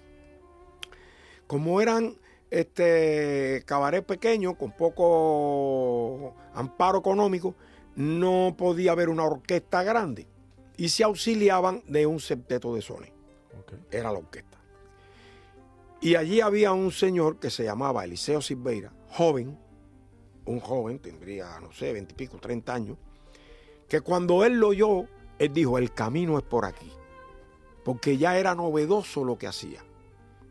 Como eran este cabaret pequeños con poco amparo económico, no podía haber una orquesta grande y se auxiliaban de un septeto de sones era la orquesta. Y allí había un señor que se llamaba Eliseo Silveira, joven, un joven, tendría, no sé, veintipico, treinta años, que cuando él lo oyó, él dijo, el camino es por aquí. Porque ya era novedoso lo que hacía.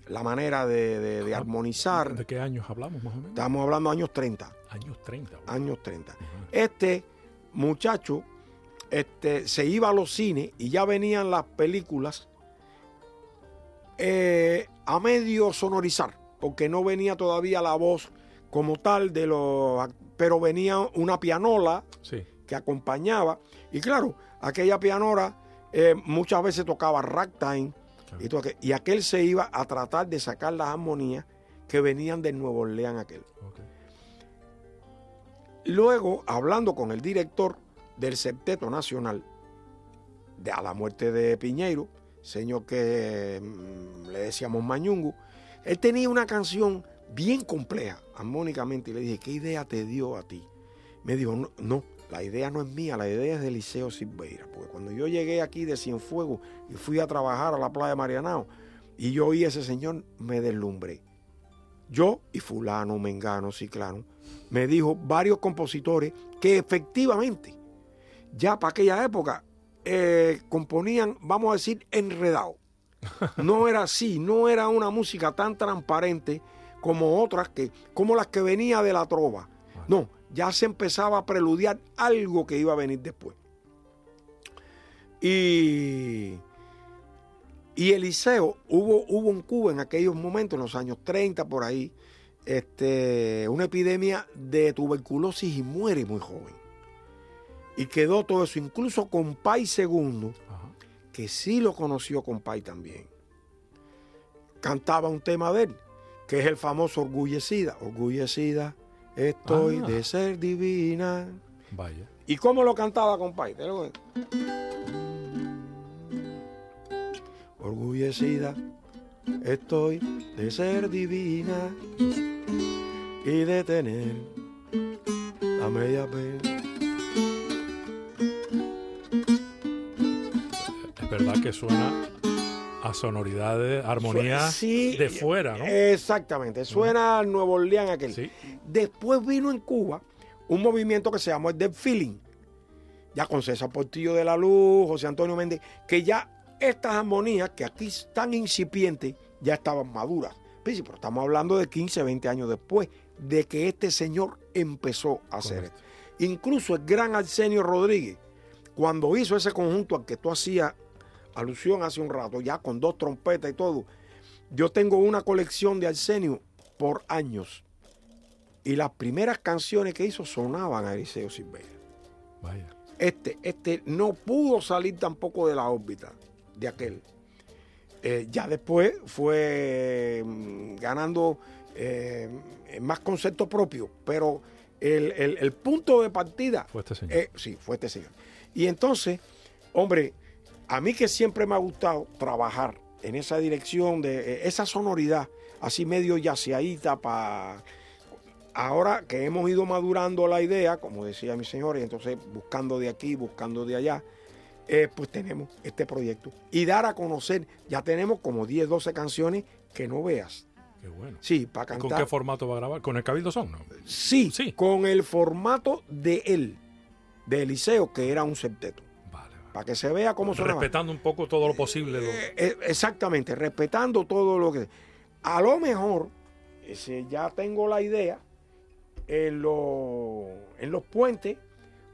La manera de, de- de Ajá. armonizar. ¿De qué años hablamos más o menos? Estamos hablando de años 30. Años 30. bueno. Años 30. Ajá. Este muchacho este, se iba a los cines y ya venían las películas eh, a medio sonorizar, porque no venía todavía la voz como tal de los... Pero venía una pianola Sí. que acompañaba. Y claro, aquella pianola eh, muchas veces tocaba ragtime. Y, todo aquel- y aquel se iba a tratar de sacar las armonías que venían de Nuevo Orleans aquel. Luego, hablando con el director del Septeto Nacional, de a la muerte de Piñeiro, señor que mm, le decíamos Mañungo, él tenía una canción bien compleja, armónicamente, y le dije, ¿qué idea te dio a ti? Me dijo, no, no, la idea no es mía, la idea es de Liceo Silveira. Porque cuando yo llegué aquí de Cienfuegos y fui a trabajar a la playa de Marianao y yo oí a ese señor, me deslumbré. Yo y fulano, mengano, ciclano, me dijo varios compositores que efectivamente, ya para aquella época, eh, componían, vamos a decir, enredado. No era así, no era una música tan transparente como otras que, como las que venía de la trova. No, ya se empezaba a preludiar algo que iba a venir después. Y, y Eliseo, hubo, hubo en Cuba en aquellos momentos, en los años 30 por ahí, este, una epidemia de tuberculosis y muere muy joven. Y quedó todo eso, incluso con Pai II, Ajá. que sí lo conoció con Pai también. Cantaba un tema de él, que es el famoso Orgullecida. Orgullecida, estoy Ah. de ser divina. Vaya. ¿Y cómo lo cantaba, compadre? Te lo- Orgullecida, estoy de ser divina y de tener la media pena. Es verdad que suena a sonoridades, armonías Sí, de fuera, ¿no? Exactamente, suena al Nuevo Orleans aquel. Sí. Después vino en Cuba un movimiento que se llamó el Dead Feeling, ya con César Portillo de la Luz, José Antonio Méndez, que ya estas armonías que aquí están incipientes ya estaban maduras. Pero estamos hablando de 15, 20 años después de que este señor empezó a hacer esto. Incluso el gran Arsenio Rodríguez, cuando hizo ese conjunto al que tú hacías alusión hace un rato, ya con dos trompetas y todo, yo tengo una colección de Arsenio por años. Y las primeras canciones que hizo sonaban a Eliseo Silveira. Vaya. Este, este no pudo salir tampoco de la órbita de aquel. Eh, ya después fue mm, ganando eh, más concepto propio, pero el, el- el punto de partida Fue este señor. eh, sí, fue este señor. Y entonces, hombre, a mí que siempre me ha gustado trabajar en esa dirección, de eh, esa sonoridad, así medio yaceadita para... Ahora que hemos ido madurando la idea, como decía mi señor, y entonces buscando de aquí, buscando de allá, eh, pues tenemos este proyecto. Y dar a conocer, ya tenemos como 10, 12 canciones que no veas. Qué bueno. Sí, para ¿Con cantar. qué formato va a grabar? ¿Con el Cabildo Son? No? Sí, Sí. con el formato de él, de Eliseo, que era un septeto. Para que se vea cómo sonaba. Respetando un poco todo lo posible. lo- Eh, eh, exactamente, respetando todo lo que... A lo mejor, ese, ya tengo la idea, en, lo- en los puentes,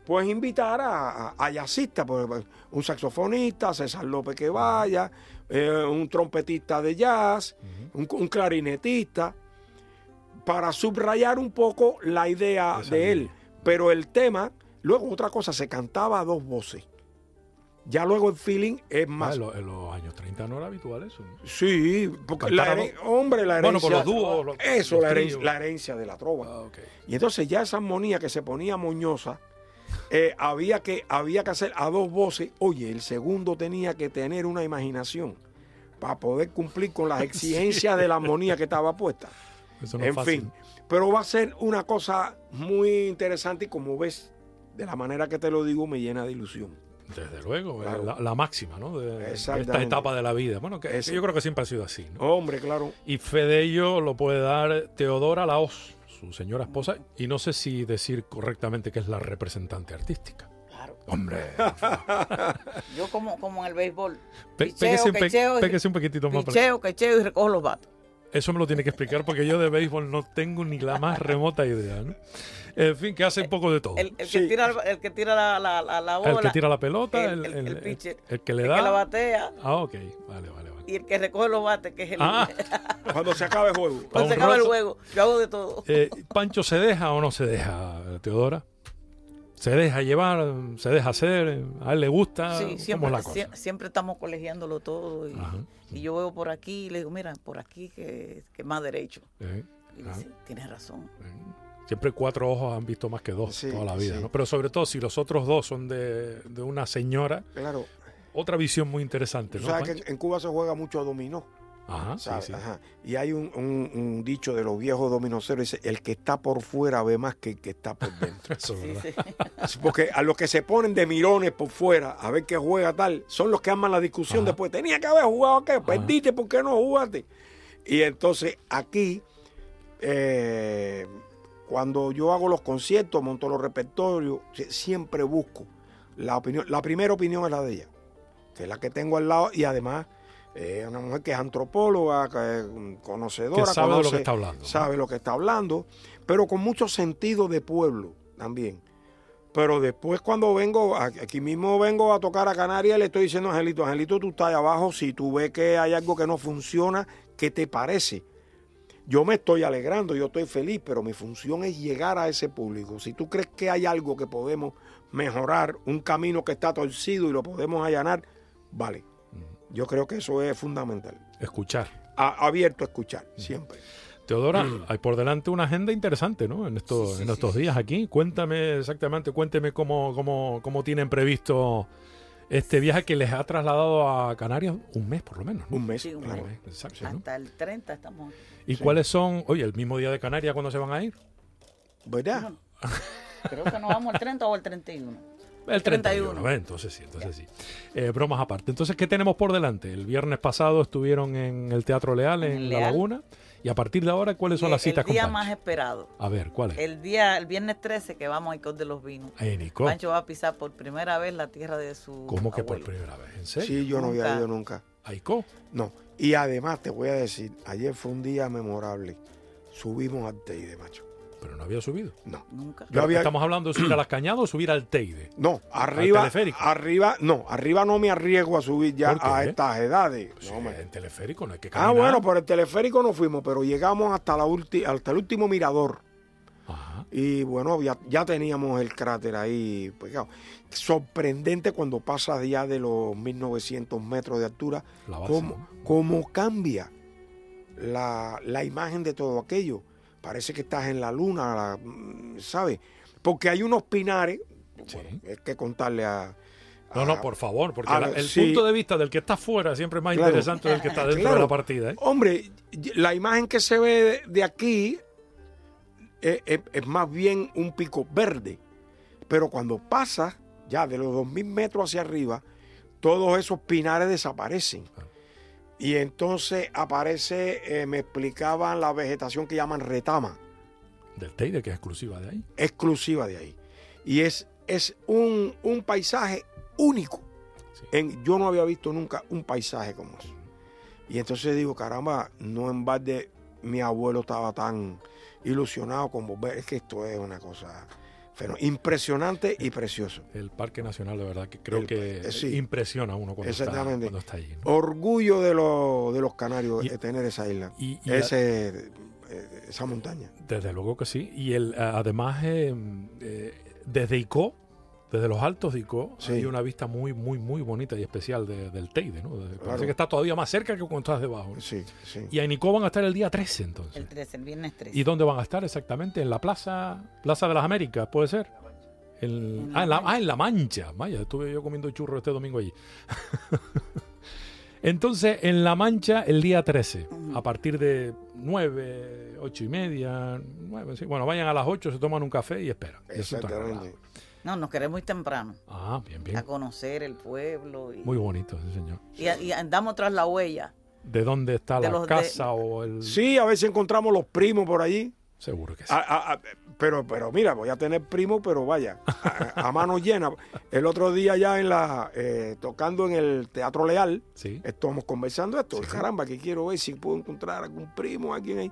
pues invitar a, a, a jazzistas, pues, pues, un saxofonista, César López que vaya, eh, un trompetista de jazz, un, un clarinetista, para subrayar un poco la idea Esa de él. Pero el tema, luego otra cosa, se cantaba a dos voces. Ya luego el feeling es Ah, más en, los, en los años 30 no era habitual eso. ¿no? Sí, porque la heren- hombre, la Bueno, herencia. por los dúos, los- eso, los la, herencia, tríos. la herencia de la trova. Ah. Y entonces ya esa armonía que se ponía moñosa, eh, había, que, había que hacer a dos voces. Oye, el segundo tenía que tener una imaginación para poder cumplir con las exigencias de la armonía que estaba puesta. Eso no es en fácil. fin, pero va a ser una cosa muy interesante y como ves, de la manera que te lo digo, me llena de ilusión. Desde luego, Claro. eh, la, la máxima, ¿no? De, de esta etapa de la vida. Bueno, que, yo creo que siempre ha sido así, ¿no? Hombre, claro. Y fe de ello lo puede dar Teodora Laos, su señora esposa, y no sé si decir correctamente que es la representante artística. Claro. Hombre, Yo como, como en el béisbol. pe- Picheo, péguese, un pe- péguese un poquitito más. para- Picheo, quecheo y recojo los batos. Eso me lo tiene que explicar porque yo de béisbol no tengo ni la más remota idea, ¿no? En fin, que hace un poco de todo. El, el Sí. que tira, el que tira la, la, la, la bola. El que tira la pelota, el, el- el- el- el el- pitcher, el que le el da. que la batea Ah, ok. Vale, vale, vale. y el que recoge los bates, que es el Ah. Cuando se acabe el juego. Cuando se acaba el juego, yo hago de todo. Eh, ¿Pancho se deja o no se deja, Teodora? ¿Se deja llevar? ¿Se deja hacer? ¿A él le gusta? Sí, ¿Cómo siempre, es la cosa? sie- siempre estamos colegiándolo todo. Y, Ajá. y yo veo por aquí y le digo, mira, por aquí que, que más derecho. Eh, Y dice, tienes razón. eh. Siempre cuatro ojos han visto más que dos Sí, toda la vida, sí. ¿no? Pero sobre todo si los otros dos son de, de una señora, Claro. otra visión muy interesante, ¿no? sabes que Pancho? en, Cuba se juega mucho dominó. Ajá, sí, ¿sabes? sí. Ajá. Y hay un, un- un dicho de los viejos dominoceros, dice, el que está por fuera ve más que el que está por dentro. Eso es Sí, verdad. sí. Porque a los que se ponen de mirones por fuera a ver qué juega tal, son los que arman la discusión Ajá. después. Tenía que haber jugado qué, perdiste, ¿por qué no jugaste? Y entonces aquí, eh, cuando yo hago los conciertos, monto los repertorios, sie- siempre busco la opinión. La primera opinión es la de ella, que es la que tengo al lado y además es una mujer que es antropóloga, que es conocedora, Que sabe de lo que está hablando. sabe lo que está hablando, pero con mucho sentido de pueblo también. Pero después cuando vengo, aquí mismo vengo a tocar a Canarias, le estoy diciendo Angelito, Angelito, tú estás ahí abajo, si tú ves que hay algo que no funciona, ¿qué te parece? Yo me estoy alegrando, yo estoy feliz, pero mi función es llegar a ese público. Si tú crees que hay algo que podemos mejorar, un camino que está torcido y lo podemos allanar, vale. Yo creo que eso es fundamental. Escuchar. A- abierto a escuchar, siempre. Teodora, Mm. hay por delante una agenda interesante, ¿no? En estos, Sí, sí, en estos sí. días aquí. Cuéntame exactamente, cuénteme cómo, cómo, cómo tienen previsto este viaje que les ha trasladado a Canarias un mes por lo menos. ¿no? Un mes, Sí, un claro. Mes, exacto, ¿no? Hasta el 30 estamos. ¿Y cuáles son, oye, el mismo día de Canarias cuándo se van a ir? ¿Verdad? No, Creo que nos vamos el 30 o el 31. El 31. 31. ¿eh? Entonces sí, entonces sí. Eh, bromas aparte. Entonces, ¿qué tenemos por delante? El viernes pasado estuvieron en el Teatro Leal, en, En La. Laguna. Y a partir de ahora, ¿cuáles son las citas el con día Pancho? más esperado. A ver, ¿cuál es? El día, el viernes 13 que vamos a Icod de los Vinos. Nico, Pancho va a pisar por primera vez la tierra de su ¿cómo que por primera vez? ¿En serio? Sí, yo no había ido nunca. ¿Aico? No. Y además te voy a decir, ayer fue un día memorable. Subimos al Teide, macho. Pero no había subido. No. Nunca. Yo había- Estamos hablando de subir a las cañadas o subir al Teide. No, arriba. teleférico? Arriba, no, arriba no me arriesgo a subir ya a estas edades. No, hombre. en teleférico no hay que ah, caminar. bueno, por el teleférico no fuimos, pero llegamos hasta, la ulti- hasta el último mirador. Ajá. Y bueno, ya, ya teníamos el cráter ahí pegado. Sorprendente cuando pasas ya de los 1900 metros de altura, La base, cómo, ¿no? cómo cambia la, la imagen de todo aquello. Parece que estás en la luna, mm, ¿sabes? Porque hay unos pinares, Sí. bueno, hay que contarle a... No, no, por favor, porque la- el sí. punto de vista del que está fuera siempre es más Claro. interesante del que está dentro Claro. de la partida. ¿eh? Hombre, la imagen que se ve de, de aquí es, es- es más bien un pico verde. Pero cuando pasa ya de los 2.000 metros hacia arriba, todos esos pinares desaparecen. Ah. Y entonces aparece, eh, me explicaban la vegetación que llaman retama, Del Teide, que es exclusiva de ahí. exclusiva de ahí. Y es, es un, un paisaje único. Sí. En, yo no había visto nunca un paisaje como eso. Y entonces digo, caramba, no en balde mi abuelo estaba tan ilusionado con volver. Es que esto es una cosa impresionante y precioso. El Parque Nacional, de verdad, que creo El- que eh, sí. impresiona a uno cuando está, cuando está allí. ¿no? Orgullo de, los de los canarios Y- eh, tener esa isla, Y, y ese, eh, esa montaña. Desde luego que sí. Y el, además, eh, eh, desde Icó, desde los altos de Icó, Sí. hay una vista muy, muy, muy bonita y especial de- del Teide, ¿no? Claro. Parece que está todavía más cerca que cuando estás debajo. ¿no? Sí, sí. Y en Icó van a estar el día 13, entonces. El 13, el viernes 13. ¿Y dónde van a estar exactamente? ¿En la Plaza Plaza de las Américas, puede ser? En- En ah, La en la, Mancha. ah, en La Mancha. Vaya, estuve yo comiendo churros este domingo allí. Entonces, en La Mancha, el día 13, Ujú. a partir de 9, 8 y media, 9, sí. bueno, vayan a las 8, se toman un café y esperan. Y eso está Exactamente. No, nos queremos ir temprano Ah, bien, bien. a conocer el pueblo. Y, Muy bonito, sí, señor. y, y andamos tras la huella. ¿De dónde está De la los de- casa o el...? Sí, a veces encontramos los primos por allí. Seguro que sí. A- a- a- pero, pero mira, voy a tener primo, pero vaya, a, a mano llena. El otro día ya en la eh, tocando en el Teatro Leal, Sí. estamos conversando esto. Sí. Caramba, que quiero ver si puedo encontrar algún primo, alguien ahí.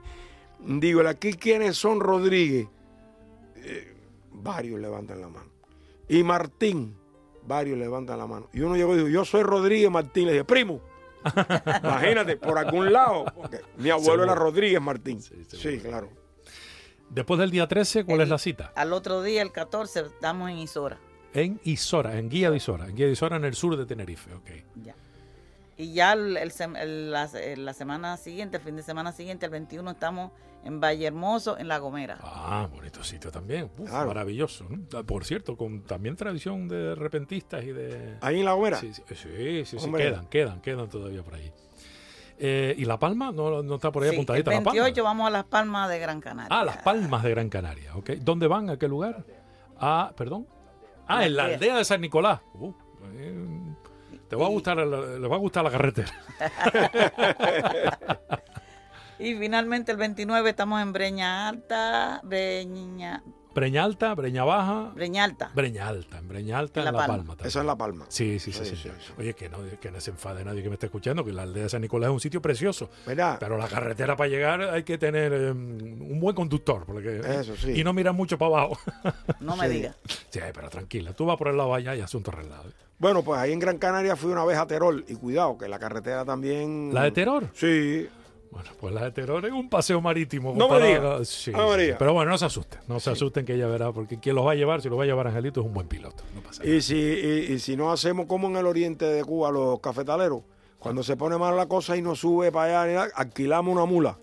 Digo, aquí quiénes son Rodríguez. Eh, varios levantan la mano. Y Martín, varios levantan la mano. Y uno llegó y dijo, yo soy Rodríguez Martín. Le dije, primo. Imagínate, por algún lado. porque mi abuelo Seguro. era Rodríguez Martín. Sí, claro. Después del día 13, ¿cuál El- es la cita? Al otro día, el 14, estamos en Isora. En Isora, en Guía de Isora. En Guía de Isora, en el sur de Tenerife, ok. Ya. Y ya el- el la, semana siguiente, el fin de semana siguiente, el 21, estamos en Valle Hermoso, en La Gomera. Ah, bonito sitio también. Uf, Claro. Maravilloso. ¿no? Ah, Por cierto, con también tradición de repentistas y de... Ahí en la Gomera. Sí, sí, sí, sí, sí, Hombre. quedan, quedan, quedan todavía por ahí. Eh, ¿Y La Palma? ¿No, no está por ahí Sí, apuntadita el La Palma? 28 vamos a Las Palmas de Gran Canaria. Ah, Las Palmas de Gran Canaria, ¿ok? ¿Dónde van? ¿A qué lugar? Ah, perdón. Ah, en la aldea. aldea de San Nicolás. Uh, eh, te va a gustar, va a gustar la carretera. Y finalmente el 29 estamos en Breña Alta, Breña, Breña Alta, Breña Baja, Breña Alta. Breña Alta, en Breña Alta, En La Palma. Palma. también. Esa es La Palma. Sí, sí, sí, Sí. Oye, que no, que no se enfade nadie que me esté escuchando, que la aldea de San Nicolás es un sitio precioso. ¿Verdad? Pero la carretera para llegar hay que tener eh, un buen conductor. Porque, Eso sí. Y no mirar mucho para abajo. No me Sí. digas. sí, pero tranquila. Tú vas por el lado allá y asunto arreglado. Bueno, pues ahí en Gran Canaria fui una vez a Terol y cuidado, que la carretera también... ¿La de Terror? Sí. Bueno, pues la de Terror es un paseo marítimo. No me comparado- diga. Sí, No me sí, diga. Pero bueno, no se asusten. No se asusten que ella verá, porque quien los va a llevar, si los va a llevar Angelito, es un buen piloto. No pasa nada. Y si, y, y si no hacemos como en el oriente de Cuba los cafetaleros, cuando se pone mal la cosa y no sube para allá, alquilamos una mula.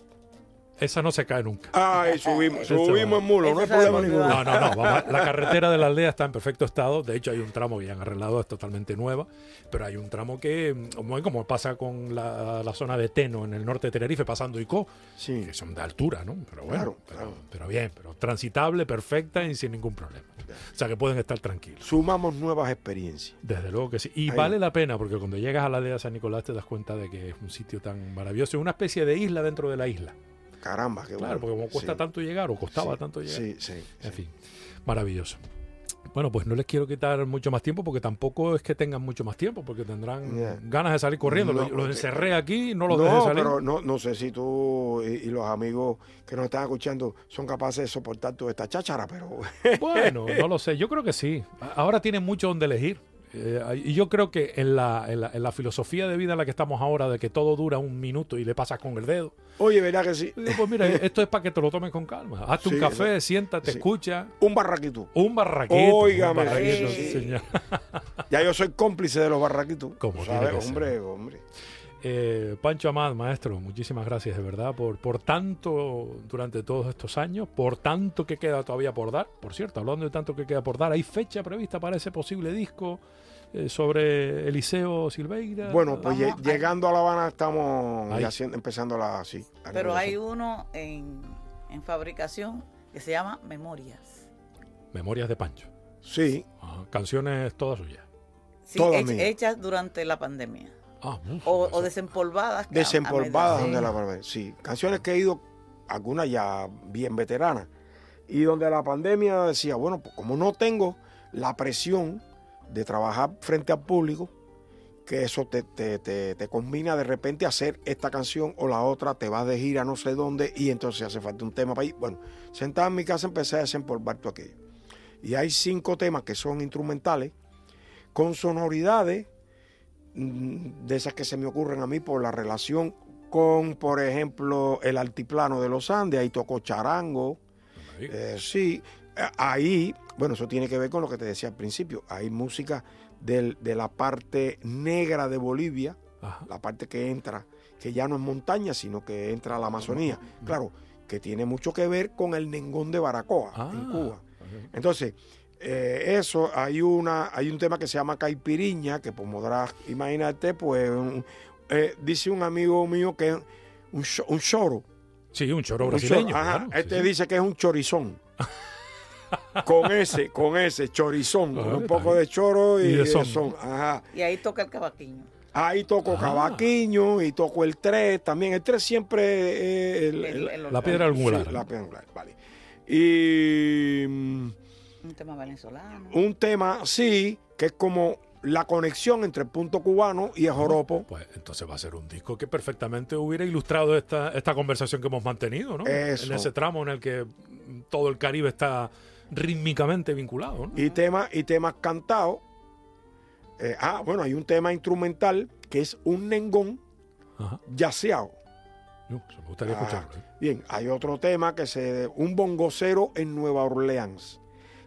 Esa no se cae nunca. Ay, subimos, subimos en mulo, no hay problema ninguno. No, no, no. vamos, la carretera de la aldea está en perfecto estado. De hecho, hay un tramo que ya han arreglado, es totalmente nueva. Pero hay un tramo que, mm, como, como pasa con la, la zona de Teno en el norte de Tenerife, pasando Ico, Sí. que son de altura, ¿no? Pero bueno, Claro, pero, claro. pero bien, pero transitable, perfecta y sin ningún problema. O sea que pueden estar tranquilos. Sumamos nuevas experiencias. Desde luego que sí. Y Ahí. vale la pena, porque cuando llegas a la aldea de San Nicolás te das cuenta de que es un sitio tan maravilloso. Es una especie de isla dentro de la isla. Caramba, qué Claro, bueno. porque como cuesta Sí, tanto llegar, o costaba sí, tanto llegar. Sí, sí. En fin, maravilloso. Bueno, pues no les quiero quitar mucho más tiempo porque tampoco es que tengan mucho más tiempo, porque tendrán Yeah. ganas de salir corriendo. No, los, los porque- encerré aquí, no los dejé No, salir. pero no, no sé si tú y, y los amigos que nos están escuchando son capaces de soportar toda esta cháchara, pero Bueno, no lo sé, yo creo que sí. Ahora tienen mucho donde elegir. Eh, y yo creo que en la, en, la, en la filosofía de vida en la que estamos ahora, de que todo dura un minuto y le pasas con el dedo, oye, ¿verdad que sí? pues mira, esto es para que te lo tomes con calma. Hazte un Sí, café, ¿no? siéntate, Sí. escucha. Un barraquito. Un barraquito. Óigame, un barraquito, sí. señor. Ya yo soy cómplice de los barraquitos. Como ¿Sabes? Hombre, hombre. Eh, Pancho Amad, maestro, muchísimas gracias de verdad por, por tanto durante todos estos años, por tanto que queda todavía por dar. Por cierto, hablando de tanto que queda por dar, ¿hay fecha prevista para ese posible disco eh, sobre Eliseo Silveira? Bueno, pues Vamos, llegando a La Habana estamos Ahí. ya haciendo, empezando la así. Pero hay uno en, en fabricación que se llama Memorias. Memorias de Pancho. Sí, Ajá, Canciones todas suyas. Sí, Todas hech- mías. hechas durante la pandemia. Ah, uf, O, o desempolvadas. desempolvadas donde sí. la pandemia. Sí, canciones que he ido, algunas ya bien veteranas. Y donde la pandemia decía, bueno, pues como no tengo la presión de trabajar frente al público, que eso te, te, te, te combina de repente hacer esta canción o la otra, te vas de gira no sé dónde y entonces hace falta un tema para ir. Bueno, sentado en mi casa empecé a desempolvar todo aquello. Y hay cinco temas que son instrumentales, con sonoridades mm, de esas que se me ocurren a mí por la relación con, por ejemplo, el altiplano de los Andes, ahí tocó charango, eh, sí, ahí, bueno, eso tiene que ver con lo que te decía al principio, hay música del- de la parte negra de Bolivia, Ajá. la parte que entra, que ya no es montaña, sino que entra a la Amazonía, claro, que tiene mucho que ver con el Nengón de Baracoa Ah, en Cuba. Entonces, eh, eso, hay una, hay un tema que se llama caipiriña, que pues podrás imaginarte, pues, un- eh, dice un amigo mío que es un, un choro. Sí, un choro un brasileño. choro, ajá, claro, sí, este sí. dice que es un chorizón. con ese, con ese, chorizón, Ah, con un poco de choro y, Y de son. son. Ajá. Y ahí toca el cavaquinho. Ahí toco Ah. cavaquiño y toco el tres también. El tres siempre eh, el- El- el- el- La piedra angular. sí, la piedra angular, vale. Y mm, Un tema venezolano. un tema, sí, que es como la conexión entre el punto cubano y el joropo. Pues entonces va a ser un disco que perfectamente hubiera ilustrado esta, esta conversación que hemos mantenido, ¿no? Eso. En ese tramo en el que todo el Caribe está rítmicamente vinculado, ¿no? Y temas y temas cantados. Eh, ah, bueno, hay un tema instrumental que es un nengón Ajá. yaceado. Pues, me gustaría Ah. escucharlo. ¿eh? Bien, hay otro tema que se un bongocero en Nueva Orleans,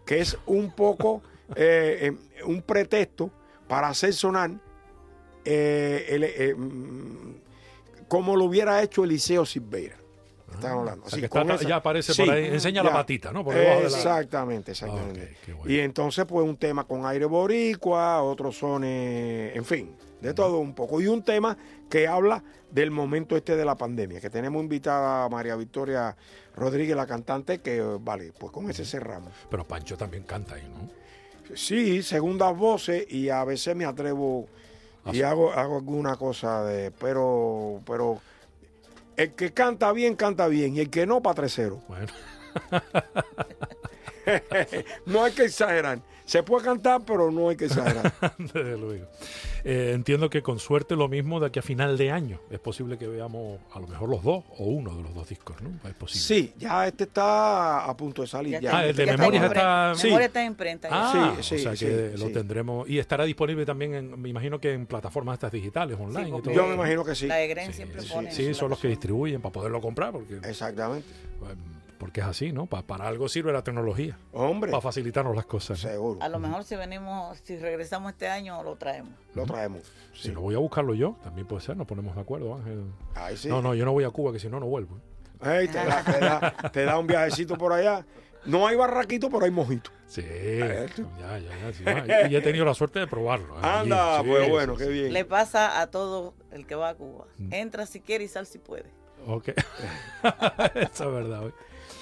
que es un poco eh, eh, un pretexto para hacer sonar el, mm, como lo hubiera hecho Eliseo Silveira. Estamos hablando. O sea, que está- esa- ya aparece Sí, por ahí. Enseña la patita, ¿no? Por Exactamente, Ah, exactamente. bueno. Y entonces, pues, un tema con aire boricua, otros sones, en fin. De todo un poco. Y un tema que habla del momento este de la pandemia, que tenemos invitada a María Victoria Rodríguez, la cantante, que vale, pues con ese cerramos. Pero Pancho también canta ahí, ¿no? Sí, segundas voces y a veces me atrevo y hago, hago alguna cosa de, pero, pero el que canta bien, canta bien, y el que no, patrecero. Bueno. no hay que exagerar. Se puede cantar, pero no hay que exagerar. Desde luego. Eh, entiendo que con suerte lo mismo de aquí a final de año. Es posible que veamos a lo mejor los dos o uno de los dos discos, ¿no? Es posible. Sí, ya este está a punto de salir. Ya, ah, el de Ya Memorias está. está... en Memoria está en imprenta. ya. Ah, Sí, sí, o sea sí, que lo sí. tendremos y estará disponible también, en, me imagino que en plataformas estas digitales, online y todo. Yo me imagino que sí. La de Gren Sí, siempre sí, pone. sí, son los que distribuyen para poderlo comprar, porque, Exactamente. Porque es así, ¿no? Pa- para algo sirve la tecnología, Hombre, para facilitarnos las cosas. ¿no? seguro. A lo mejor si venimos, si regresamos este año, lo traemos. Lo traemos. Si Sí. no voy a buscarlo yo, también puede ser, nos ponemos de acuerdo, Ángel. Ahí sí. No, no, yo no voy a Cuba, que si no, no vuelvo. Ey, te, da, te da- te da un viajecito por allá. No hay barraquito, pero hay mojito. Sí, ya, ya, ya. sí, va. y, he tenido la suerte de probarlo. ¿eh? Anda, Allí, pues sí, bueno, sí, qué bien. Le pasa a todo el que va a Cuba. Mm. Entra si quiere y sal si puede. Ok. Eso es verdad. güey.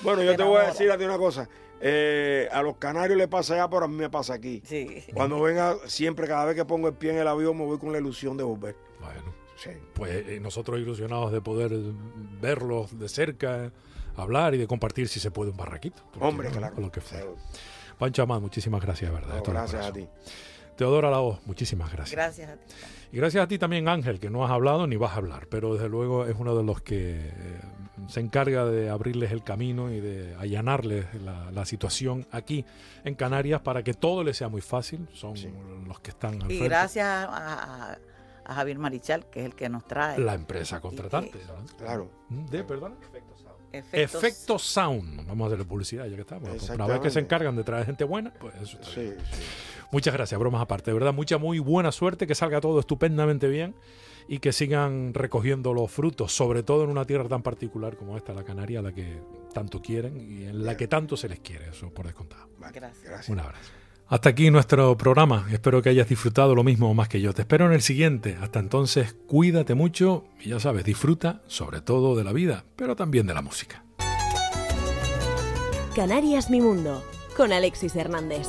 Bueno, yo Te te voy a decir a ti una cosa. Eh, a los canarios le pasa allá, pero a mí me pasa aquí. Sí. Cuando venga, siempre, cada vez que pongo el pie en el avión, me voy con la ilusión de volver. Bueno, Sí. pues eh, nosotros ilusionados de poder verlos de cerca, hablar y de compartir si se puede un barraquito. ¿por qué Hombre, no? claro. Lo que. Seguro. Pancho Amad, muchísimas gracias, ¿verdad? No, gracias a ti. Teodora Laos, muchísimas gracias. Gracias a ti. Y gracias a ti también, Ángel, que no has hablado ni vas a hablar, pero desde luego es uno de los que eh, se encarga de abrirles el camino y de allanarles la, la situación aquí en Canarias para que todo les sea muy fácil. Son Sí. los que están al Y frente. gracias a, a- a Javier Marichal, que es el que nos trae. La empresa contratante. ¿no? Claro. De, perdón. Efectos. Efecto Sound. Vamos a hacerle publicidad ya que estamos. Una vez que se encargan de traer gente buena, pues eso está bien. Sí, sí. Muchas gracias, bromas aparte. De verdad, mucha muy buena suerte, que salga todo estupendamente bien y que sigan recogiendo los frutos, sobre todo en una tierra tan particular como esta, la Canaria, a la que tanto quieren y en la que tanto se les quiere, eso por descontado. Gracias. Un abrazo. Hasta aquí nuestro programa. Espero que hayas disfrutado lo mismo o más que yo. Te espero en el siguiente. Hasta entonces, cuídate mucho y ya sabes, disfruta sobre todo de la vida, pero también de la música. Canarias Mi Mundo con Alexis Hernández.